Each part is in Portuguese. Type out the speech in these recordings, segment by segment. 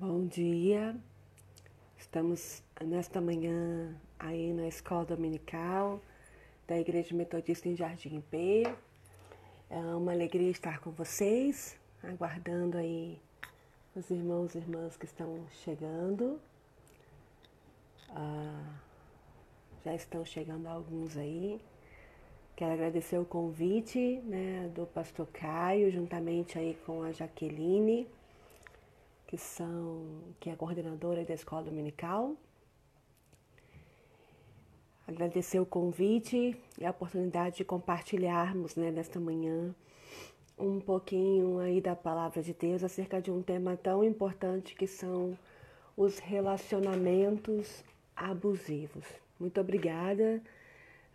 Bom dia, estamos nesta manhã aí na escola dominical da Igreja Metodista em Jardim P. É uma alegria estar com vocês, aguardando aí os irmãos e irmãs que estão chegando. Ah, já estão chegando alguns aí. Quero agradecer o convite né, do pastor Caio, juntamente aí com a Jaqueline que são que é coordenadora da escola dominical. Agradecer o convite e a oportunidade de compartilharmos né, nesta manhã um pouquinho aí da palavra de Deus acerca de um tema tão importante que são os relacionamentos abusivos. Muito obrigada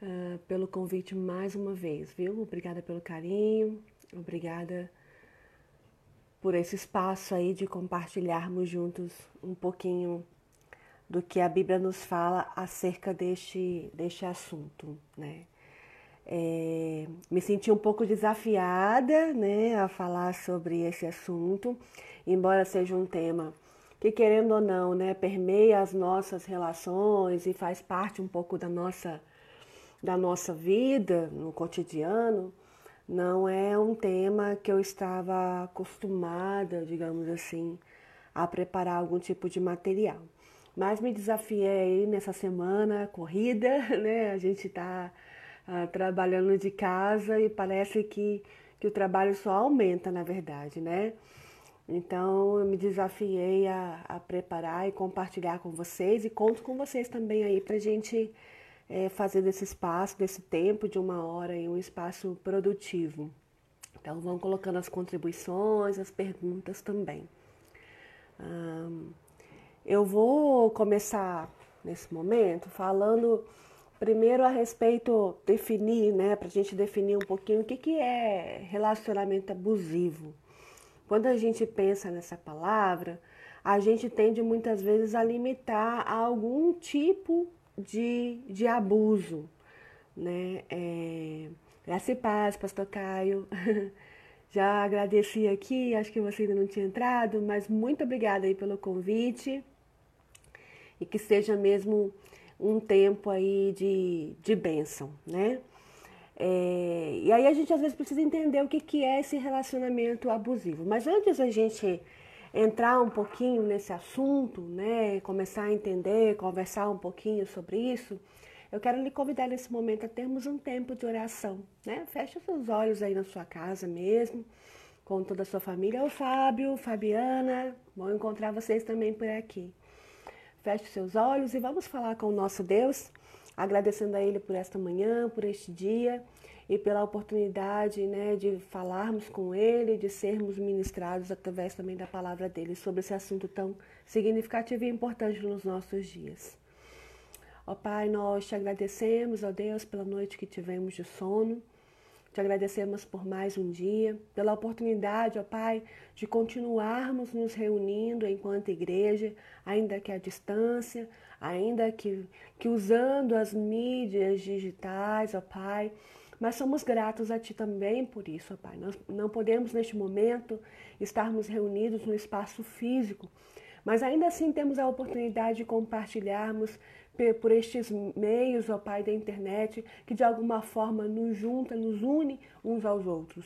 uh, pelo convite mais uma vez, viu? Obrigada pelo carinho, obrigada por esse espaço aí de compartilharmos juntos um pouquinho do que a Bíblia nos fala acerca deste, deste assunto, né? É, me senti um pouco desafiada, né, a falar sobre esse assunto, embora seja um tema que, querendo ou não, né, permeia as nossas relações e faz parte um pouco da nossa, da nossa vida no cotidiano não é um tema que eu estava acostumada, digamos assim, a preparar algum tipo de material. Mas me desafiei nessa semana corrida, né? A gente está uh, ah, trabalhando de casa e parece que, que o trabalho só aumenta, na verdade, né? Então eu me desafiei a, a preparar e compartilhar com vocês e conto com vocês também aí para a gente é, fazer desse espaço, desse tempo de uma hora, em um espaço produtivo. Então, vão colocando as contribuições, as perguntas também. eu vou começar nesse momento falando primeiro a respeito, definir, né, para a gente definir um pouquinho o que, que é relacionamento abusivo. Quando a gente pensa nessa palavra, a gente tende muitas vezes a limitar a algum tipo de, de abuso, né? É, graça e paz, pastor Caio. Já agradeci aqui, acho que você ainda não tinha entrado, mas muito obrigada aí pelo convite e que seja mesmo um tempo aí de, de bênção, né? É, e aí a gente às vezes precisa entender o que, que é esse relacionamento abusivo. Mas antes a gente entrar um pouquinho nesse assunto, né, começar a entender, conversar um pouquinho sobre isso, eu quero lhe convidar nesse momento a termos um tempo de oração, né? Feche seus olhos aí na sua casa mesmo, com toda a sua família. O Fábio, Fabiana, vou encontrar vocês também por aqui. Feche seus olhos e vamos falar com o nosso Deus, agradecendo a Ele por esta manhã, por este dia e pela oportunidade né, de falarmos com Ele, de sermos ministrados através também da palavra dele sobre esse assunto tão significativo e importante nos nossos dias. Ó Pai, nós te agradecemos, ó Deus, pela noite que tivemos de sono. Te agradecemos por mais um dia, pela oportunidade, ó Pai, de continuarmos nos reunindo enquanto igreja, ainda que à distância, ainda que, que usando as mídias digitais, ó Pai, mas somos gratos a Ti também por isso, ó Pai. Nós não podemos, neste momento, estarmos reunidos no espaço físico, mas ainda assim temos a oportunidade de compartilharmos por estes meios, ó Pai, da internet, que de alguma forma nos junta, nos une uns aos outros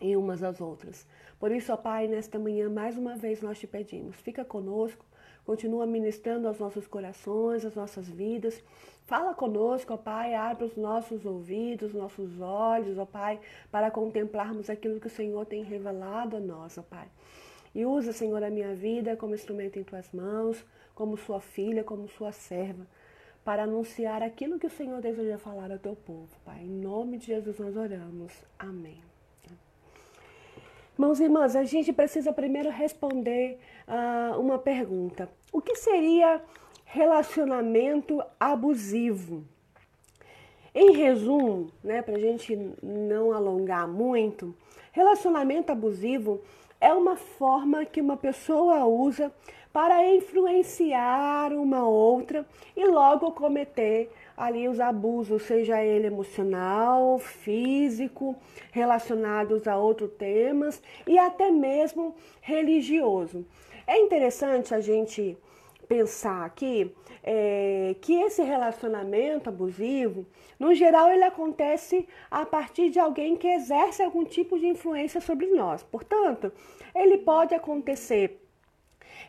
e umas às outras. Por isso, ó Pai, nesta manhã, mais uma vez nós te pedimos, fica conosco, continua ministrando aos nossos corações, às nossas vidas. Fala conosco, ó Pai, abre os nossos ouvidos, nossos olhos, ó Pai, para contemplarmos aquilo que o Senhor tem revelado a nós, ó Pai. E usa, Senhor, a minha vida como instrumento em tuas mãos, como sua filha, como sua serva, para anunciar aquilo que o Senhor deseja falar ao teu povo, Pai. Em nome de Jesus nós oramos. Amém. Irmãos e irmãs, a gente precisa primeiro responder uh, uma pergunta. O que seria relacionamento abusivo? Em resumo, né, para a gente não alongar muito, relacionamento abusivo é uma forma que uma pessoa usa para influenciar uma outra e logo cometer ali os abusos, seja ele emocional, físico, relacionados a outros temas e até mesmo religioso. É interessante a gente pensar aqui é, que esse relacionamento abusivo, no geral, ele acontece a partir de alguém que exerce algum tipo de influência sobre nós. Portanto, ele pode acontecer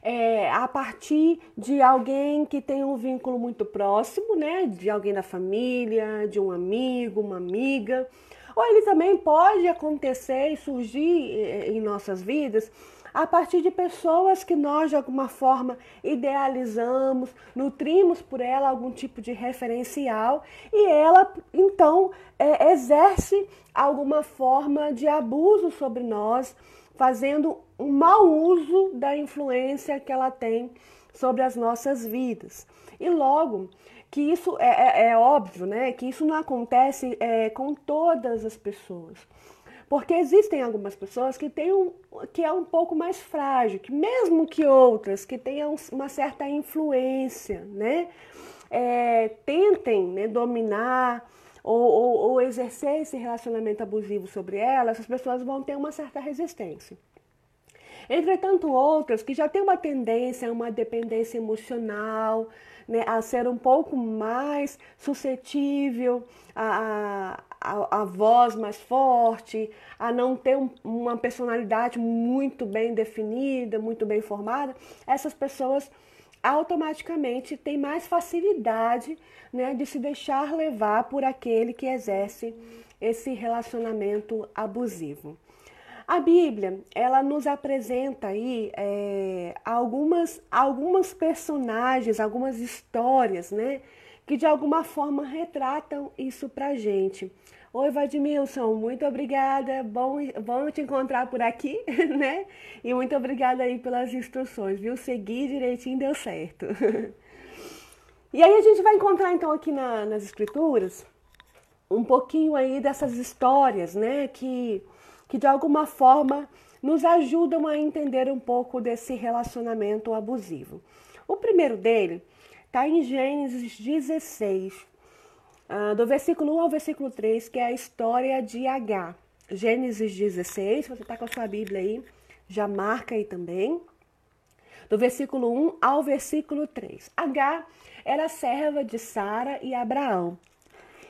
é, a partir de alguém que tem um vínculo muito próximo, né? De alguém da família, de um amigo, uma amiga. Ou ele também pode acontecer e surgir é, em nossas vidas a partir de pessoas que nós de alguma forma idealizamos, nutrimos por ela algum tipo de referencial e ela então é, exerce alguma forma de abuso sobre nós, fazendo um mau uso da influência que ela tem sobre as nossas vidas. E logo que isso é, é, é óbvio, né? Que isso não acontece é, com todas as pessoas. Porque existem algumas pessoas que têm um, que é um pouco mais frágil, que mesmo que outras que tenham uma certa influência, né? É, tentem né, dominar ou, ou, ou exercer esse relacionamento abusivo sobre ela, essas pessoas vão ter uma certa resistência. Entretanto, outras que já têm uma tendência a uma dependência emocional, né, a ser um pouco mais suscetível a, a, a voz mais forte, a não ter um, uma personalidade muito bem definida, muito bem formada, essas pessoas automaticamente têm mais facilidade né, de se deixar levar por aquele que exerce esse relacionamento abusivo. A Bíblia, ela nos apresenta aí é, algumas, algumas personagens, algumas histórias, né? Que de alguma forma retratam isso pra gente. Oi, Vadimilson, muito obrigada. Bom, bom te encontrar por aqui, né? E muito obrigada aí pelas instruções, viu? Segui direitinho, deu certo. e aí a gente vai encontrar então aqui na, nas escrituras um pouquinho aí dessas histórias, né? Que que de alguma forma nos ajudam a entender um pouco desse relacionamento abusivo. O primeiro dele está em Gênesis 16, uh, do versículo 1 ao versículo 3, que é a história de H. Gênesis 16, você está com a sua Bíblia aí, já marca aí também. Do versículo 1 ao versículo 3. H era serva de Sara e Abraão.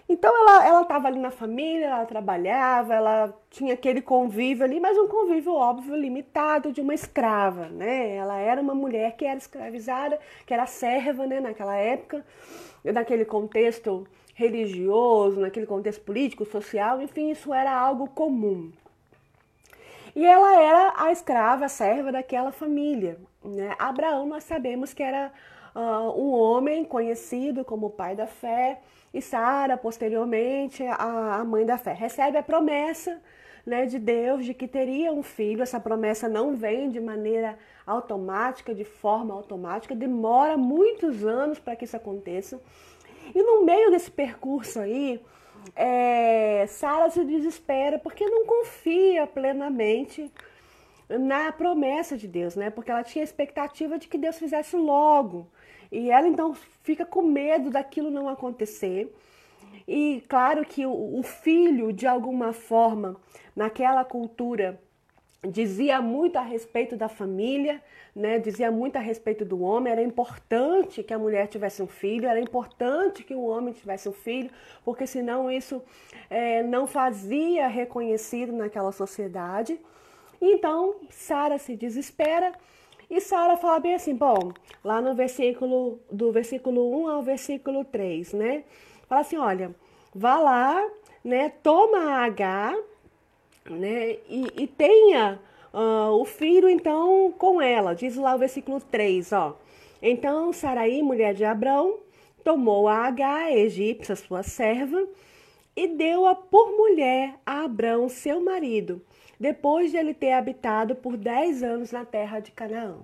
Então ela ela estava ali na família, ela trabalhava, ela tinha aquele convívio ali, mas um convívio óbvio limitado de uma escrava, né? Ela era uma mulher que era escravizada, que era serva, né, naquela época, naquele contexto religioso, naquele contexto político, social, enfim, isso era algo comum. E ela era a escrava, a serva daquela família. Né? Abraão, nós sabemos que era uh, um homem conhecido como pai da fé, e Sara, posteriormente, a, a mãe da fé, recebe a promessa né, de Deus de que teria um filho. Essa promessa não vem de maneira automática, de forma automática, demora muitos anos para que isso aconteça. E no meio desse percurso aí, é, Sara se desespera porque não confia plenamente na promessa de Deus, né? Porque ela tinha a expectativa de que Deus fizesse logo. E ela então fica com medo daquilo não acontecer. E claro que o, o filho, de alguma forma, naquela cultura, dizia muito a respeito da família, né? dizia muito a respeito do homem. Era importante que a mulher tivesse um filho, era importante que o homem tivesse um filho, porque senão isso é, não fazia reconhecido naquela sociedade. Então, Sara se desespera e Sara fala bem assim, bom, lá no versículo, do versículo 1 ao versículo 3, né? Fala assim, olha, vá lá, né? Toma H, né? E, e tenha uh, o filho, então, com ela. Diz lá o versículo 3, ó. Então, Saraí, mulher de Abrão, tomou a H, egípcia, sua serva, e deu-a por mulher a Abrão, seu marido depois de ele ter habitado por 10 anos na terra de Canaã.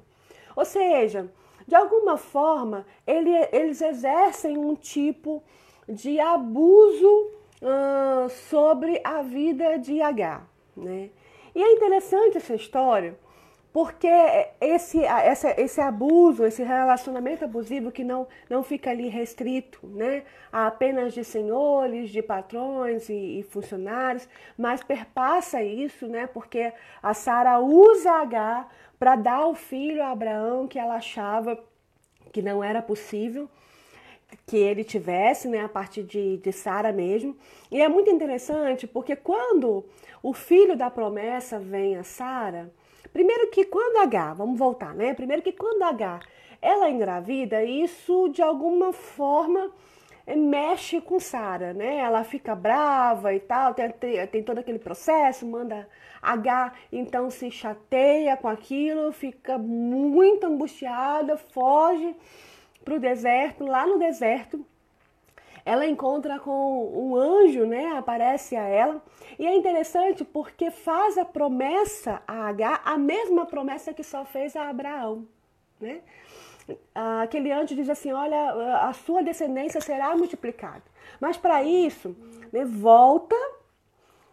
Ou seja, de alguma forma, ele, eles exercem um tipo de abuso sobre a vida de H. Né? E é interessante essa história, porque esse, esse, esse abuso, esse relacionamento abusivo que não, não fica ali restrito né, a apenas de senhores, de patrões e, e funcionários, mas perpassa isso, né, porque a Sara usa H para dar o filho a Abraão que ela achava que não era possível que ele tivesse, né, a partir de, de Sara mesmo. E é muito interessante porque quando o filho da promessa vem a Sara, Primeiro que quando H, vamos voltar, né? Primeiro que quando H ela engravida, isso de alguma forma eh, mexe com Sara, né? Ela fica brava e tal, tem, tem, tem, todo aquele processo, manda H, então se chateia com aquilo, fica muito angustiada, foge para o deserto. Lá no deserto, ela encontra com um anjo, né? Aparece a ela. E é interessante porque faz a promessa a H, a mesma promessa que só fez a Abraão, né? Aquele anjo diz assim: Olha, a sua descendência será multiplicada. Mas para isso, né, volta,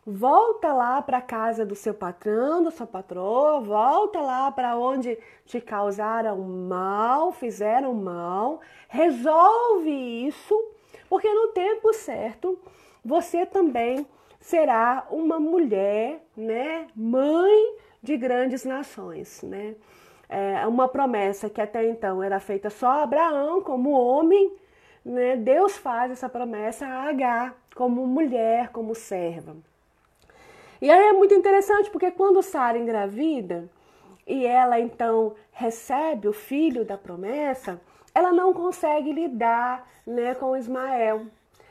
volta lá para a casa do seu patrão, da sua patroa, volta lá para onde te causaram mal, fizeram mal, resolve isso porque no tempo certo você também será uma mulher, né, mãe de grandes nações, né? É uma promessa que até então era feita só a Abraão como homem, né? Deus faz essa promessa a Agar como mulher, como serva. E aí é muito interessante porque quando Sara engravida e ela então recebe o filho da promessa, ela não consegue lidar né, com Ismael.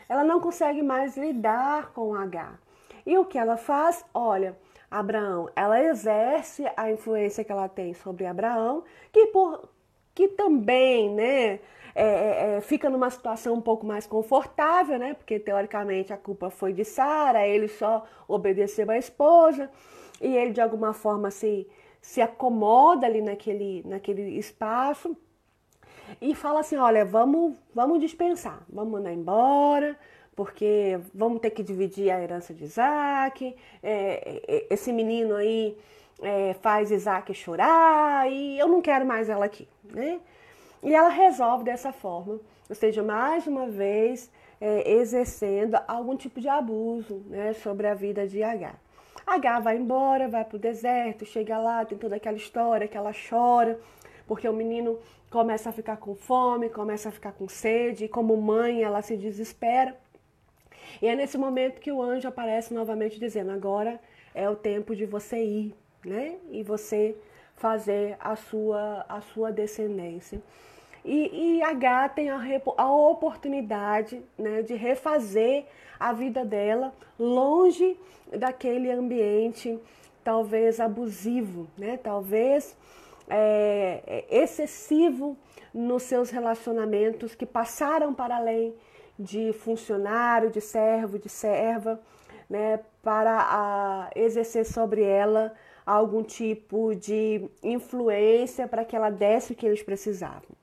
Ela não consegue mais lidar com H. E o que ela faz? Olha, Abraão, ela exerce a influência que ela tem sobre Abraão, que, por, que também né, é, é, é fica numa situação um pouco mais confortável, né? Porque teoricamente a culpa foi de Sara, ele só obedeceu à esposa e ele de alguma forma se, se acomoda ali naquele, naquele espaço e fala assim: olha, vamos, vamos dispensar, vamos mandar embora, porque vamos ter que dividir a herança de Isaac. É, é, esse menino aí é, faz Isaac chorar e eu não quero mais ela aqui, né? E ela resolve dessa forma, ou seja, mais uma vez é, exercendo algum tipo de abuso né, sobre a vida de H. H vai embora, vai para o deserto, chega lá, tem toda aquela história que ela chora, porque o menino começa a ficar com fome, começa a ficar com sede, e como mãe ela se desespera. E é nesse momento que o anjo aparece novamente dizendo: agora é o tempo de você ir, né? E você fazer a sua, a sua descendência. E, e H tem a, a oportunidade né, de refazer a vida dela longe daquele ambiente talvez abusivo, né? Talvez é, é, excessivo nos seus relacionamentos que passaram para além de funcionário, de servo, de serva, né, para a, exercer sobre ela algum tipo de influência para que ela desse o que eles precisavam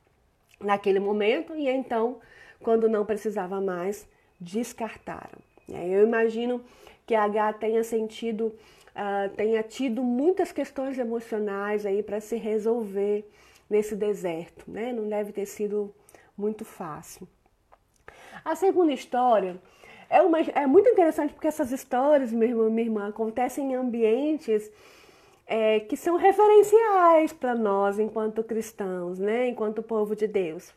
naquele momento e então, quando não precisava mais, descartaram. Eu imagino que a H tenha sentido uh, tenha tido muitas questões emocionais aí para se resolver nesse deserto, né? Não deve ter sido muito fácil. A segunda história é, uma, é muito interessante porque essas histórias, meu irmão, minha irmã, acontecem em ambientes é, que são referenciais para nós enquanto cristãos, né? Enquanto povo de Deus.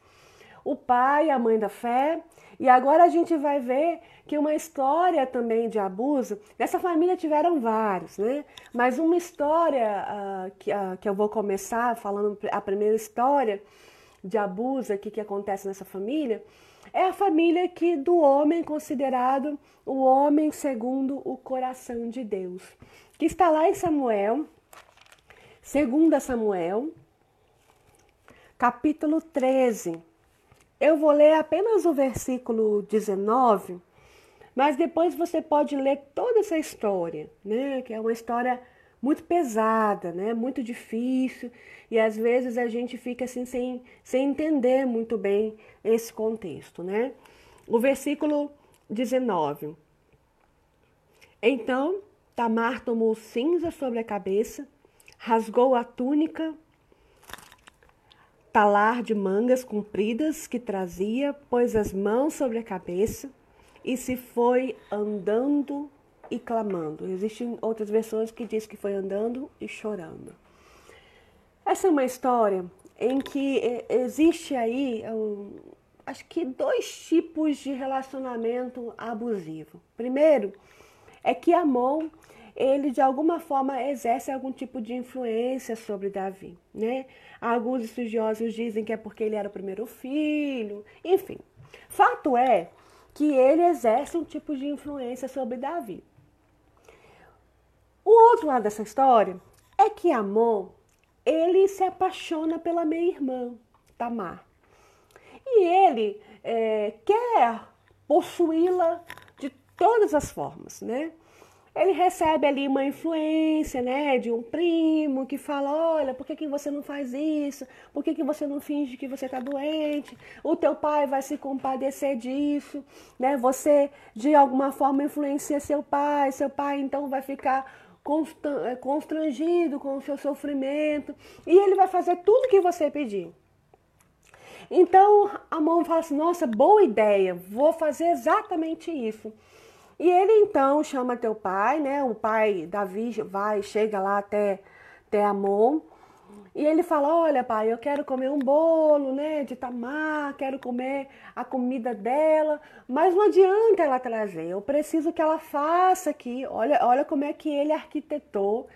O pai, a mãe da fé, e agora a gente vai ver que uma história também de abuso, nessa família tiveram vários, né? Mas uma história uh, que, uh, que eu vou começar falando a primeira história de abuso aqui que acontece nessa família, é a família que do homem considerado o homem segundo o coração de Deus, que está lá em Samuel, segunda Samuel, capítulo 13. Eu vou ler apenas o versículo 19, mas depois você pode ler toda essa história, né? Que é uma história muito pesada, né? Muito difícil e às vezes a gente fica assim sem, sem entender muito bem esse contexto, né? O versículo 19. Então Tamar tomou cinza sobre a cabeça, rasgou a túnica talar de mangas compridas que trazia, pôs as mãos sobre a cabeça e se foi andando e clamando. Existem outras versões que diz que foi andando e chorando. Essa é uma história em que é, existe aí, um, acho que dois tipos de relacionamento abusivo. Primeiro, é que Amon ele de alguma forma exerce algum tipo de influência sobre Davi, né? Alguns estudiosos dizem que é porque ele era o primeiro filho, enfim. Fato é que ele exerce um tipo de influência sobre Davi. O outro lado dessa história é que Amon, ele se apaixona pela meia-irmã, Tamar. E ele é, quer possuí-la de todas as formas, né? Ele recebe ali uma influência, né, de um primo que fala, olha, por que, que você não faz isso? Por que, que você não finge que você está doente? O teu pai vai se compadecer disso, né? Você de alguma forma influencia seu pai, seu pai então vai ficar é, constrangido com o seu sofrimento e ele vai fazer tudo que você pediu. Então a mão fala assim: nossa, boa ideia, vou fazer exatamente isso. E ele então chama teu pai, né? O pai Davi vai, chega lá até, até Amon. E ele fala: Olha, pai, eu quero comer um bolo, né? De tamar, quero comer a comida dela, mas não adianta ela trazer. Eu preciso que ela faça aqui. Olha, olha como é que ele arquitetou.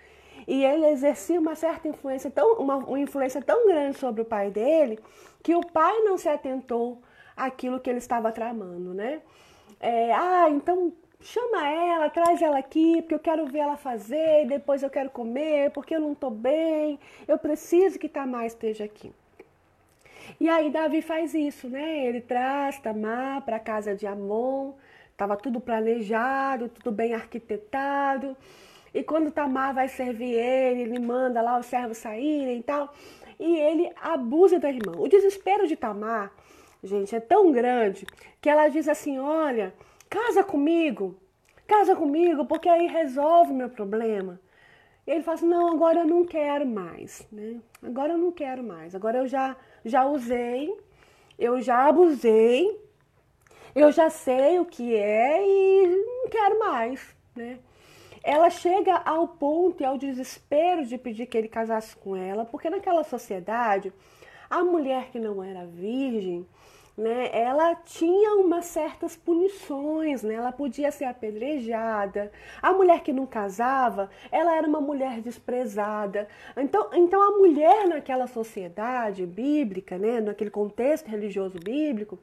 E ele exercia uma certa influência, tão, uma, uma influência tão grande sobre o pai dele, que o pai não se atentou àquilo que ele estava tramando, né? É, ah, então chama ela, traz ela aqui, porque eu quero ver ela fazer, depois eu quero comer, porque eu não estou bem, eu preciso que Tamar esteja aqui. E aí Davi faz isso, né? Ele traz Tamar para a casa de Amon, estava tudo planejado, tudo bem arquitetado. E quando Tamar vai servir ele, ele manda lá os servos saírem e tal, e ele abusa da irmã. O desespero de Tamar, gente, é tão grande que ela diz assim: olha, Casa comigo, casa comigo, porque aí resolve meu problema. E ele fala assim, não, agora eu não quero mais, né? Agora eu não quero mais. Agora eu já, já usei, eu já abusei, eu já sei o que é e não quero mais, né? Ela chega ao ponto e ao desespero de pedir que ele casasse com ela, porque naquela sociedade, a mulher que não era virgem, né, ela tinha umas certas punições, né? Ela podia ser apedrejada. A mulher que não casava, ela era uma mulher desprezada. Então, então a mulher naquela sociedade bíblica, né, naquele contexto religioso bíblico,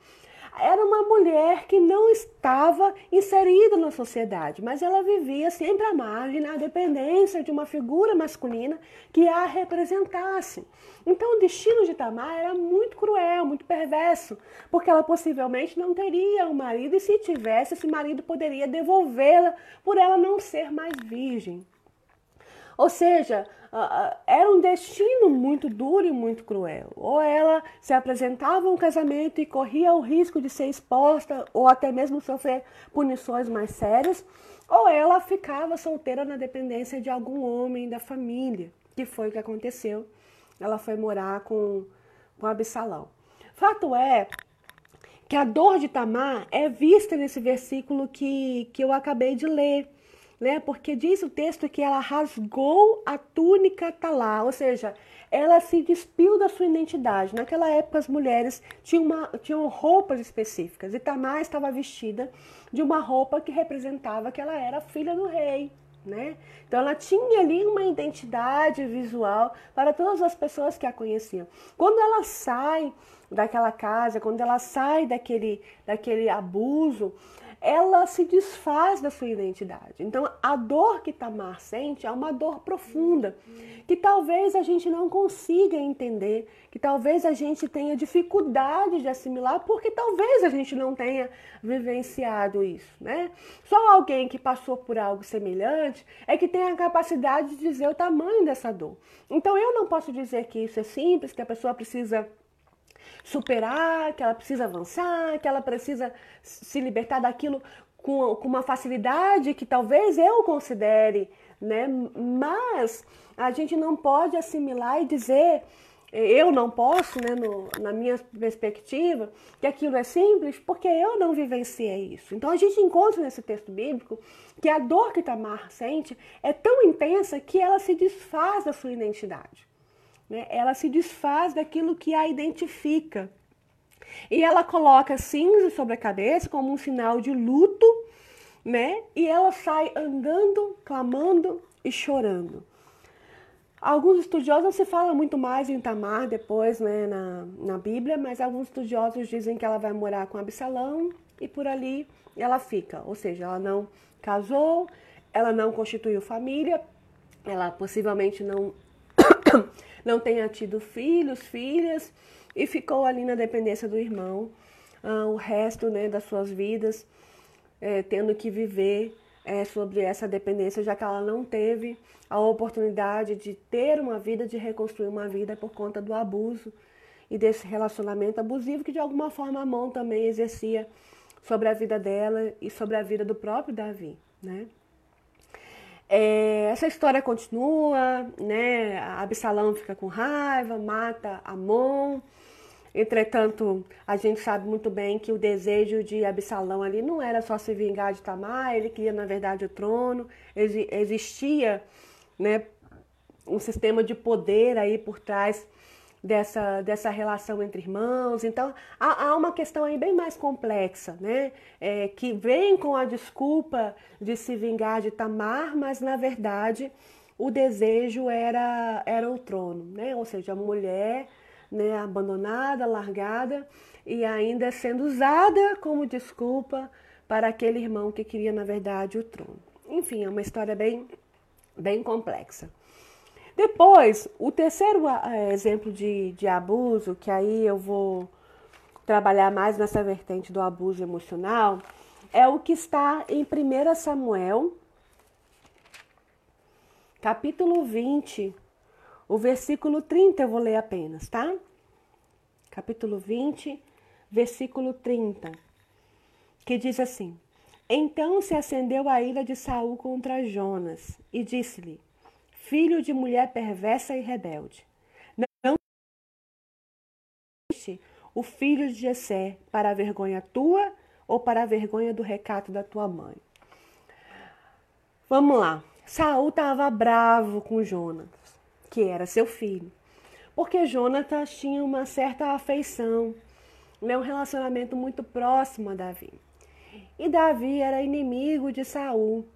era uma mulher que não estava inserida na sociedade, mas ela vivia sempre à margem, na dependência de uma figura masculina que a representasse. Então o destino de Tamar era muito cruel, muito perverso, porque ela possivelmente não teria um marido e se tivesse, esse marido poderia devolvê-la por ela não ser mais virgem. Ou seja, era um destino muito duro e muito cruel. Ou ela se apresentava um casamento e corria o risco de ser exposta ou até mesmo sofrer punições mais sérias, ou ela ficava solteira na dependência de algum homem da família, que foi o que aconteceu. Ela foi morar com, com Absalão. Fato é que a dor de Tamar é vista nesse versículo que, que eu acabei de ler né? Porque diz o texto que ela rasgou a túnica talá, ou seja, ela se despiu da sua identidade. Naquela época as mulheres tinham, uma, tinham roupas específicas e Tamar estava vestida de uma roupa que representava que ela era filha do rei. Né? Então ela tinha ali uma identidade visual para todas as pessoas que a conheciam. Quando ela sai daquela casa, quando ela sai daquele, daquele abuso, ela se desfaz da sua identidade. Então, a dor que Tamar sente é uma dor profunda, que talvez a gente não consiga entender, que talvez a gente tenha dificuldade de assimilar, porque talvez a gente não tenha vivenciado isso, né? Só alguém que passou por algo semelhante é que tem a capacidade de dizer o tamanho dessa dor. Então, eu não posso dizer que isso é simples, que a pessoa precisa superar, que ela precisa avançar, que ela precisa se libertar daquilo com, com uma facilidade que talvez eu considere né? Mas a gente não pode assimilar e dizer, eu não posso, né, no, na minha perspectiva, que aquilo é simples, porque eu não vivenciei isso. Então a gente encontra nesse texto bíblico que a dor que Tamar sente é tão intensa que ela se desfaz da sua identidade. Né? Ela se desfaz daquilo que a identifica. E ela coloca cinza sobre a cabeça como um sinal de luto, né? E ela sai andando, clamando e chorando. Alguns estudiosos não se fala muito mais em Tamar depois, né, na, na Bíblia, mas alguns estudiosos dizem que ela vai morar com Absalão e por ali ela fica. Ou seja, ela não casou, ela não constituiu família, ela possivelmente não, não tenha tido filhos, filhas, e ficou ali na dependência do irmão uh, o resto né, das suas vidas, é, tendo que viver é, sobre essa dependência, já que ela não teve a oportunidade de ter uma vida, de reconstruir uma vida por conta do abuso e desse relacionamento abusivo que de alguma forma a mão também exercia sobre a vida dela e sobre a vida do próprio Davi, né? É, essa história continua, né? Absalão fica com raiva, mata Amon. Entretanto, a gente sabe muito bem que o desejo de Absalão ali não era só se vingar de Tamar, ele queria, na verdade, o trono. Existia né, um sistema de poder aí por trás dessa, dessa relação entre irmãos. Então, há, há uma questão aí bem mais complexa, né? É, que vem com a desculpa de se vingar de Tamar, mas na verdade o desejo era, era o trono, né? Ou seja, a mulher né, abandonada, largada e ainda sendo usada como desculpa para aquele irmão que queria, na verdade, o trono. Enfim, é uma história bem, bem complexa. Depois, o terceiro exemplo de, de abuso, que aí eu vou trabalhar mais nessa vertente do abuso emocional, é o que está em 1 Samuel, capítulo 20, o versículo 30, eu vou ler apenas, tá? Capítulo 20, versículo 30, que diz assim: Então se acendeu a ira de Saul contra Jonas e disse-lhe: filho de mulher perversa e rebelde. Não o filho de Jessé para a vergonha tua ou para a vergonha do recato da tua mãe. Vamos lá. Saul estava bravo com Jonas, que era seu filho, porque Jonatas tinha uma certa afeição, né, um relacionamento muito próximo a Davi. E Davi era inimigo de Saul.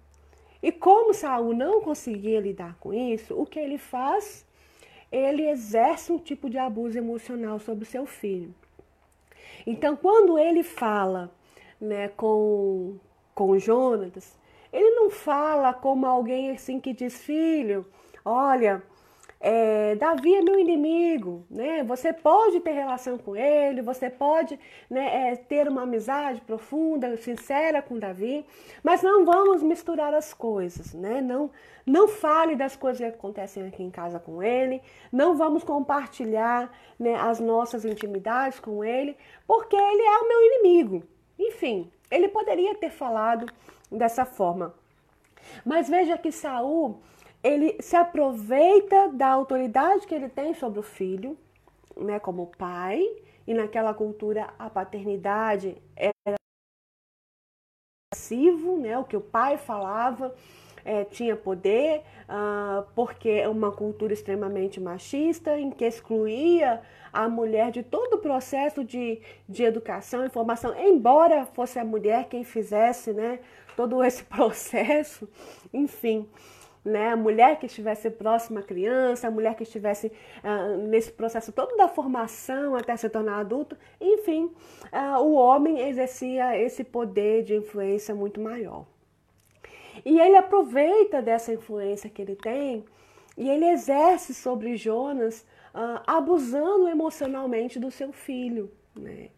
E como Saul não conseguia lidar com isso, o que ele faz? Ele exerce um tipo de abuso emocional sobre seu filho. Então, quando ele fala né, com, com Jonatas, ele não fala como alguém assim que diz, filho, olha, é, Davi é meu inimigo, né? Você pode ter relação com ele, você pode né, é, ter uma amizade profunda, sincera com Davi, mas não vamos misturar as coisas, né? Não, não fale das coisas que acontecem aqui em casa com ele, não vamos compartilhar né, as nossas intimidades com ele, porque ele é o meu inimigo. Enfim, ele poderia ter falado dessa forma. Mas veja que Saul ele se aproveita da autoridade que ele tem sobre o filho, né, como pai, e naquela cultura a paternidade era passivo, né, o que o pai falava é, tinha poder, uh, porque é uma cultura extremamente machista, em que excluía a mulher de todo o processo de, de educação e formação, embora fosse a mulher quem fizesse né, todo esse processo, enfim né? A mulher que estivesse próxima à criança, a mulher que estivesse ah, nesse processo todo da formação até se tornar adulto, enfim, ah, o homem exercia esse poder de influência muito maior. E ele aproveita dessa influência que ele tem e ele exerce sobre Jonas, ah, abusando emocionalmente do seu filho. Né?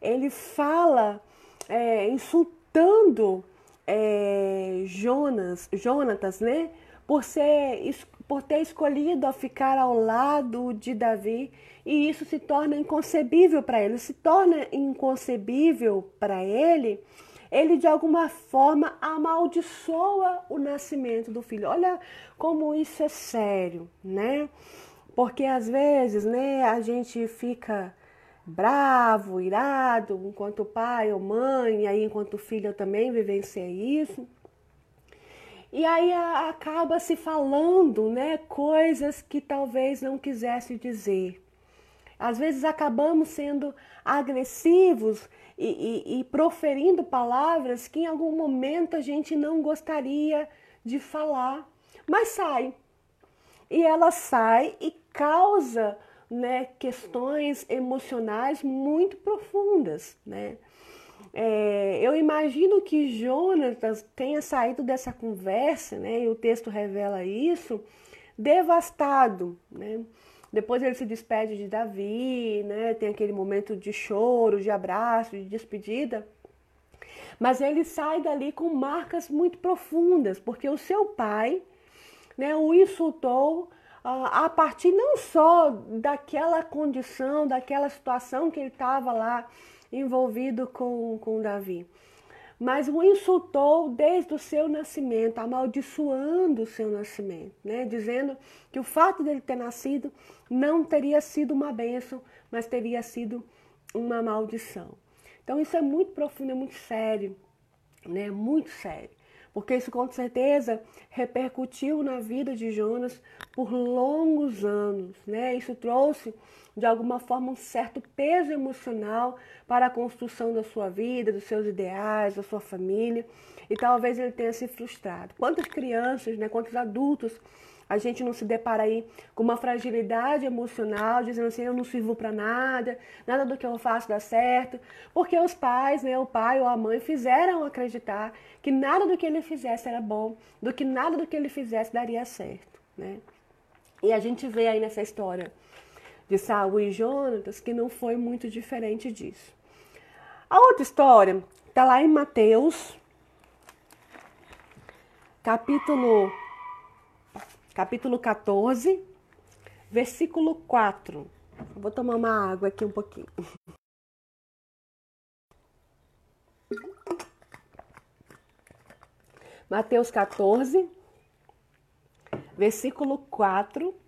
Ele fala, é, insultando é, Jonas, Jonatas, né? Por, ser, por ter escolhido a ficar ao lado de Davi, e isso se torna inconcebível para ele. Se torna inconcebível para ele ele de alguma forma amaldiçoa o nascimento do filho. Olha como isso é sério, né? Porque às vezes, né, a gente fica bravo, irado, enquanto pai ou mãe, e aí enquanto filho eu também vivenciei isso. E aí acaba se falando, né, coisas que talvez não quisesse dizer. Às vezes acabamos sendo agressivos e, e, e, proferindo palavras que em algum momento a gente não gostaria de falar, mas sai. E ela sai e causa né, questões emocionais muito profundas, né? É, eu imagino que Jonatas tenha saído dessa conversa, né, e o texto revela isso, devastado, né? Depois ele se despede de Davi, né? Tem aquele momento de choro, de abraço, de despedida. Mas ele sai dali com marcas muito profundas, porque o seu pai, né, o insultou uh, a partir não só daquela condição, daquela situação que ele estava lá envolvido com, com Davi. Mas o insultou desde o seu nascimento, amaldiçoando o seu nascimento, né? dizendo que o fato dele ter nascido não teria sido uma bênção, mas teria sido uma maldição. Então isso é muito profundo, é muito sério, né? Muito sério porque isso com certeza repercutiu na vida de Jonas por longos anos, né? Isso trouxe de alguma forma um certo peso emocional para a construção da sua vida, dos seus ideais, da sua família, e talvez ele tenha se frustrado. Quantas crianças, né, quantos adultos a gente não se depara aí com uma fragilidade emocional, dizendo assim, eu não sirvo para nada, nada do que eu faço dá certo, porque os pais, né, o pai ou a mãe fizeram acreditar que nada do que ele fizesse era bom, do que nada do que ele fizesse daria certo, né? E a gente vê aí nessa história de Saul e Jonatas que não foi muito diferente disso. A outra história está lá em Mateus, capítulo capítulo 14, versículo 4. Vou tomar uma água aqui um pouquinho. Mateus 14, versículo 4,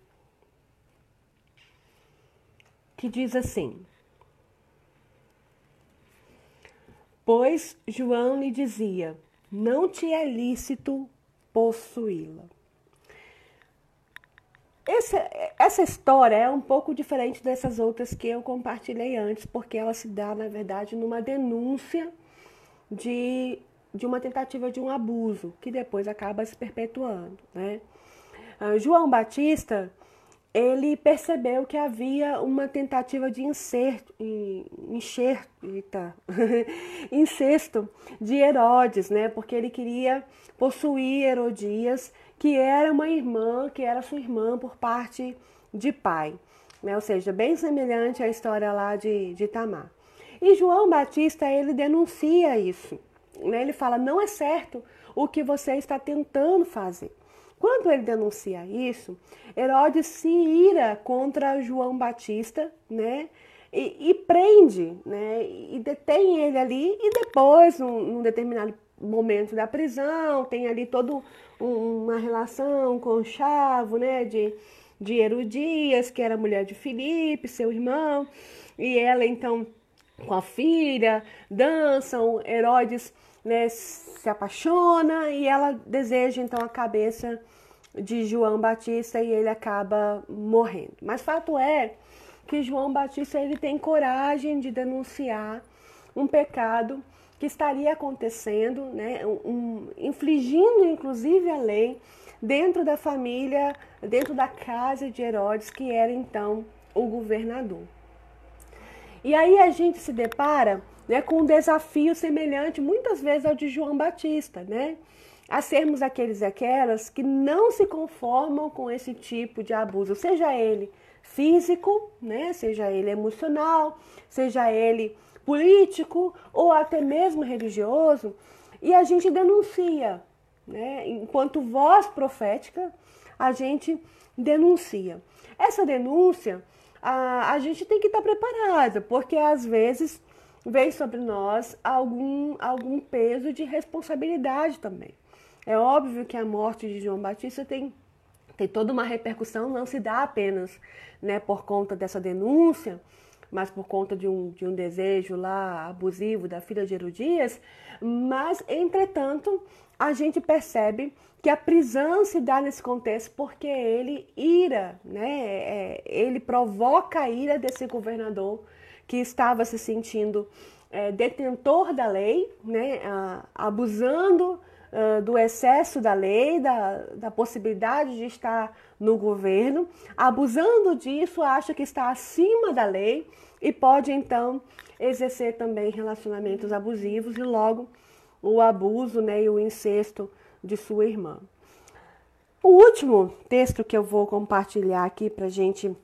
que diz assim: Pois João lhe dizia: Não te é lícito possuí-la. Essa, história é um pouco diferente dessas outras que eu compartilhei antes, porque ela se dá, na verdade, numa denúncia de, de uma tentativa de um abuso, que depois acaba se perpetuando. Né? Uh, João Batista, ele percebeu que havia uma tentativa de enxerto, incesto de Herodes, né? porque ele queria possuir Herodias que era uma irmã, que era sua irmã por parte de pai. Né? Ou seja, bem semelhante à história lá de, de Tamar. E João Batista, ele denuncia isso. Né? Ele fala, não é certo o que você está tentando fazer. Quando ele denuncia isso, Herodes se ira contra João Batista, né? E, e prende, né? E detém ele ali e depois, num, num determinado momento da prisão, tem ali toda uma relação com Chavo, né, de, de Herodias, que era mulher de Filipe, seu irmão, e ela então com a filha, dançam, Herodes né, se apaixona e ela deseja então a cabeça de João Batista e ele acaba morrendo. Mas fato é que João Batista ele tem coragem de denunciar um pecado que estaria acontecendo, né, um, infligindo inclusive a lei dentro da família, dentro da casa de Herodes, que era então o governador. E aí a gente se depara né, com um desafio semelhante, muitas vezes, ao de João Batista, né? A sermos aqueles e aquelas que não se conformam com esse tipo de abuso, seja ele físico, né, seja ele emocional, seja ele político ou até mesmo religioso, e a gente denuncia. Né? Enquanto voz profética, a gente denuncia. Essa denúncia, a, a gente tem que estar preparada, porque às vezes vem sobre nós algum, algum peso de responsabilidade também. É óbvio que a morte de João Batista tem, tem toda uma repercussão, não se dá apenas né, por conta dessa denúncia, mas por conta de um, de um desejo lá abusivo da filha de Herodias, mas, entretanto, a gente percebe que a prisão se dá nesse contexto porque ele ira, né? É, ele provoca a ira desse governador que estava se sentindo é, detentor da lei, né? abusando uh, do excesso da lei, da, da possibilidade de estar no governo, abusando disso, acha que está acima da lei e pode então exercer também relacionamentos abusivos e logo o abuso né, e o incesto de sua irmã. O último texto que eu vou compartilhar aqui para gente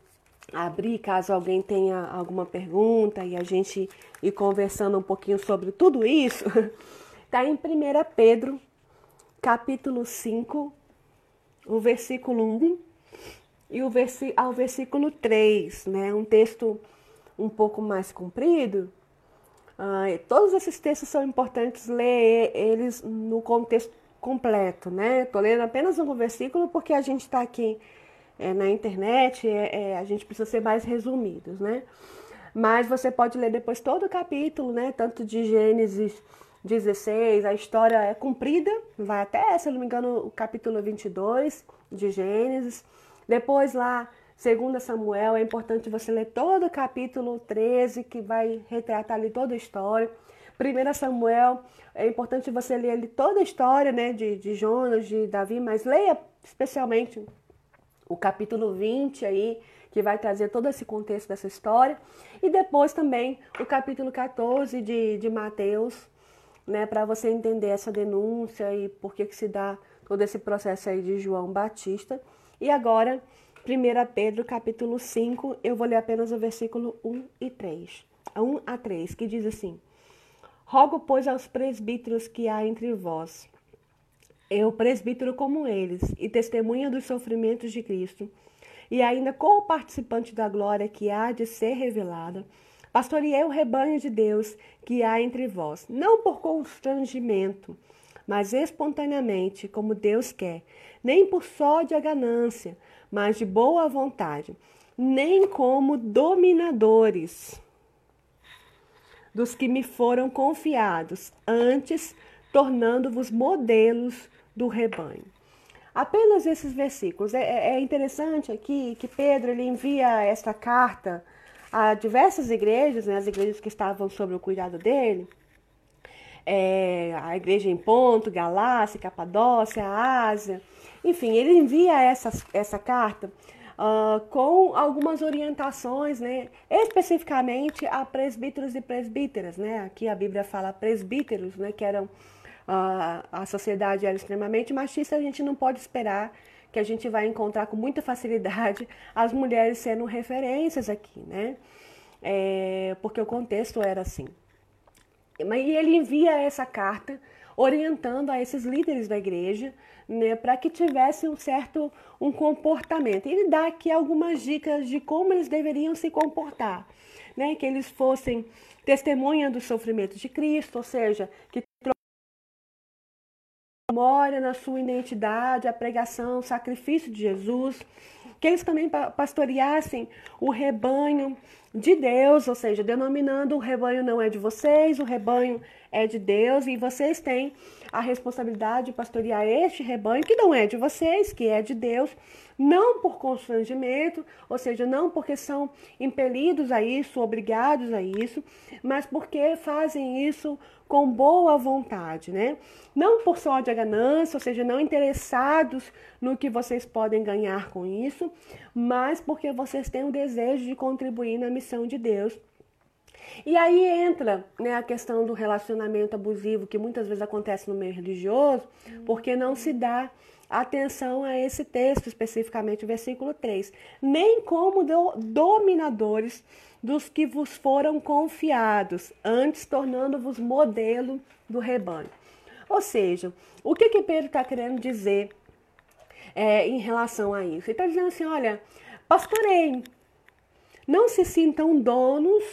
abrir, caso alguém tenha alguma pergunta e a gente ir conversando um pouquinho sobre tudo isso, está em 1 Pedro, capítulo 5, o versículo 1 e o versi ao versículo 3, né? Um texto um pouco mais comprido, Uh, todos esses textos são importantes ler eles no contexto completo, né? Estou lendo apenas um versículo porque a gente está aqui é, na internet, é, é, a gente precisa ser mais resumidos, né? Mas você pode ler depois todo o capítulo, né? Tanto de Gênesis 16, a história é comprida, vai até, se não me engano, o capítulo 22 de Gênesis. Depois lá Segunda Samuel, é importante você ler todo o capítulo 13, que vai retratar ali toda a história. Primeira Samuel, é importante você ler ali toda a história né, de, de Jonas, de Davi, mas leia especialmente o capítulo 20 aí, que vai trazer todo esse contexto dessa história. E depois também o capítulo 14 de, de Mateus, né, para você entender essa denúncia e por que, que se dá todo esse processo aí de João Batista. E agora 1 Pedro capítulo 5, eu vou ler apenas o versículo 1 e 3. 1 a 3, que diz assim: Rogo, pois, aos presbíteros que há entre vós, eu, presbítero como eles, e testemunha dos sofrimentos de Cristo, e ainda co-participante da glória que há de ser revelada, pastoreei o rebanho de Deus que há entre vós, não por constrangimento, mas espontaneamente, como Deus quer, nem por sódia ganância, mas de boa vontade, nem como dominadores dos que me foram confiados, antes tornando-vos modelos do rebanho. Apenas esses versículos. É, é, é interessante aqui que Pedro ele envia esta carta a diversas igrejas, né, as igrejas que estavam sob o cuidado dele, é, a igreja em Ponto, Galácia, Capadócia, Ásia, enfim, ele envia essa, essa carta uh, com algumas orientações, né, especificamente a presbíteros e presbíteras, né, aqui a Bíblia fala presbíteros, né, que eram, uh, a sociedade era extremamente machista, a gente não pode esperar que a gente vai encontrar com muita facilidade as mulheres sendo referências aqui, né, é, porque o contexto era assim. Mas ele envia essa carta orientando a esses líderes da igreja né, para que tivessem um certo um comportamento. Ele dá aqui algumas dicas de como eles deveriam se comportar, né, que eles fossem testemunha dos sofrimentos de Cristo, ou seja, que memória na sua identidade, a pregação, o sacrifício de Jesus, que eles também pastoreassem o rebanho de Deus, ou seja, denominando o rebanho não é de vocês, o rebanho é de Deus e vocês têm a responsabilidade de pastorear este rebanho que não é de vocês, que é de Deus, não por constrangimento, ou seja, não porque são impelidos a isso, obrigados a isso, mas porque fazem isso com boa vontade, né? Não por só de ganância, ou seja, não interessados no que vocês podem ganhar com isso, mas porque vocês têm o desejo de contribuir na missão de Deus e aí entra né, a questão do relacionamento abusivo, que muitas vezes acontece no meio religioso, porque não se dá atenção a esse texto, especificamente o versículo 3. Nem como do, dominadores dos que vos foram confiados, antes tornando-vos modelo do rebanho. Ou seja, o que, que Pedro está querendo dizer é, em relação a isso? Ele está dizendo assim: olha, pastorei, não se sintam donos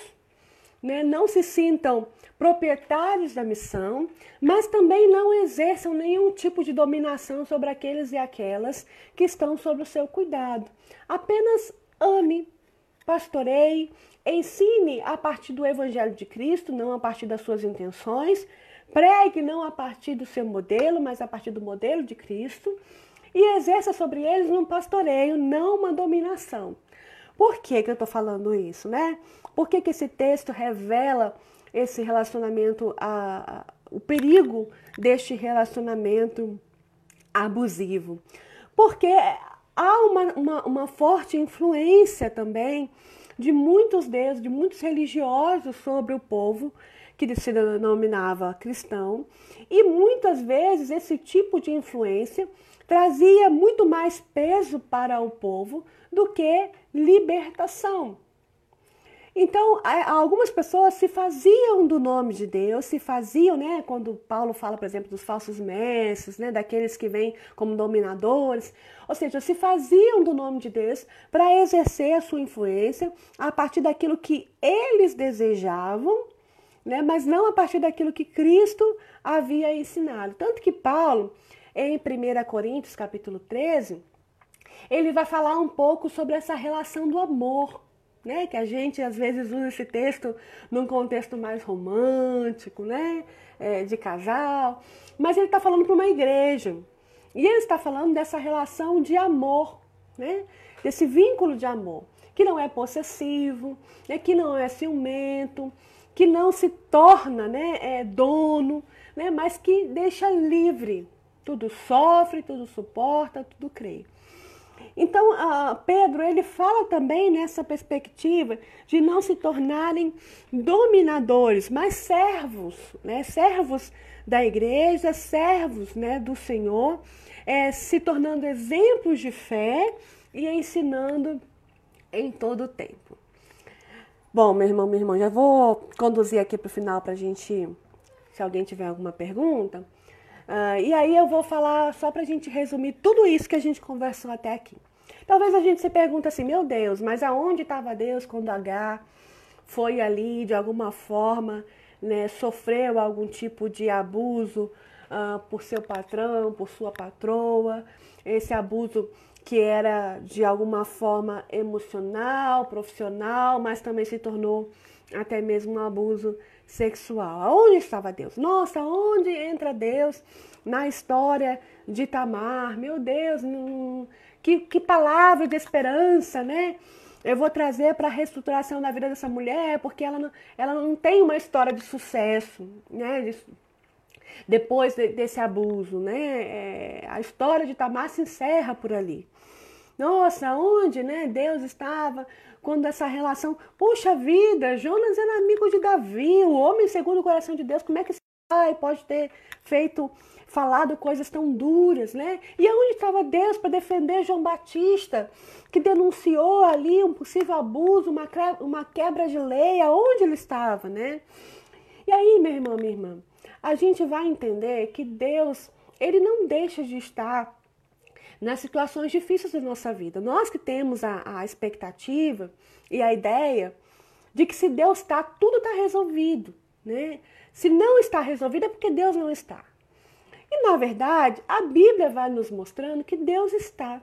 né, não se sintam proprietários da missão, mas também não exerçam nenhum tipo de dominação sobre aqueles e aquelas que estão sob o seu cuidado. Apenas ame, pastoreie, ensine a partir do Evangelho de Cristo, não a partir das suas intenções, pregue não a partir do seu modelo, mas a partir do modelo de Cristo, e exerça sobre eles um pastoreio, não uma dominação. Por que, que eu estou falando isso, né? Por que, que esse texto revela esse relacionamento, a, a, o perigo deste relacionamento abusivo? Porque há uma, uma, uma forte influência também de muitos deuses, de muitos religiosos sobre o povo que se denominava cristão, e muitas vezes esse tipo de influência trazia muito mais peso para o povo do que libertação. Então, algumas pessoas se faziam do nome de Deus, se faziam, né? Quando Paulo fala, por exemplo, dos falsos mestres, né? Daqueles que vêm como dominadores, ou seja, se faziam do nome de Deus para exercer a sua influência a partir daquilo que eles desejavam, né? Mas não a partir daquilo que Cristo havia ensinado. Tanto que Paulo, em 1 Coríntios, capítulo 13, ele vai falar um pouco sobre essa relação do amor, né? Que a gente às vezes usa esse texto num contexto mais romântico, né? É, de casal, mas ele está falando para uma igreja e ele está falando dessa relação de amor, né? Desse vínculo de amor que não é possessivo, né? que não é ciumento, que não se torna né, é, dono, né? mas que deixa livre. Tudo sofre, tudo suporta, tudo crê. Então, uh, Pedro, ele fala também nessa perspectiva de não se tornarem dominadores, mas servos, né? servos da igreja, servos né, do Senhor, é, se tornando exemplos de fé e ensinando em todo o tempo. Bom, meu irmão, minha irmã, já vou conduzir aqui para o final para a gente, se alguém tiver alguma pergunta. Uh, e aí eu vou falar só para a gente resumir tudo isso que a gente conversou até aqui. Talvez a gente se pergunte assim, meu Deus, mas aonde estava Deus quando H foi ali de alguma forma, né, sofreu algum tipo de abuso uh, por seu patrão, por sua patroa, esse abuso que era de alguma forma emocional, profissional, mas também se tornou até mesmo um abuso sexual. Aonde estava Deus? Nossa, onde entra Deus na história de Tamar? Meu Deus, que, que palavra de esperança, né? Eu vou trazer para a reestruturação da vida dessa mulher, porque ela não, ela não tem uma história de sucesso, né? De, depois de, desse abuso, né? É, a história de Tamar se encerra por ali. Nossa, onde, né? Deus estava quando essa relação. Puxa vida, Jonas era amigo de Davi, o homem segundo o coração de Deus. Como é que esse pai pode ter feito, falado coisas tão duras, né? E aonde estava Deus para defender João Batista, que denunciou ali um possível abuso, uma, uma quebra de lei? Aonde ele estava, né? E aí, meu irmão, minha irmã, a gente vai entender que Deus, ele não deixa de estar nas situações difíceis da nossa vida. Nós que temos a, a expectativa e a ideia de que se Deus está, tudo está resolvido. Né? Se não está resolvido é porque Deus não está. E na verdade, a Bíblia vai nos mostrando que Deus está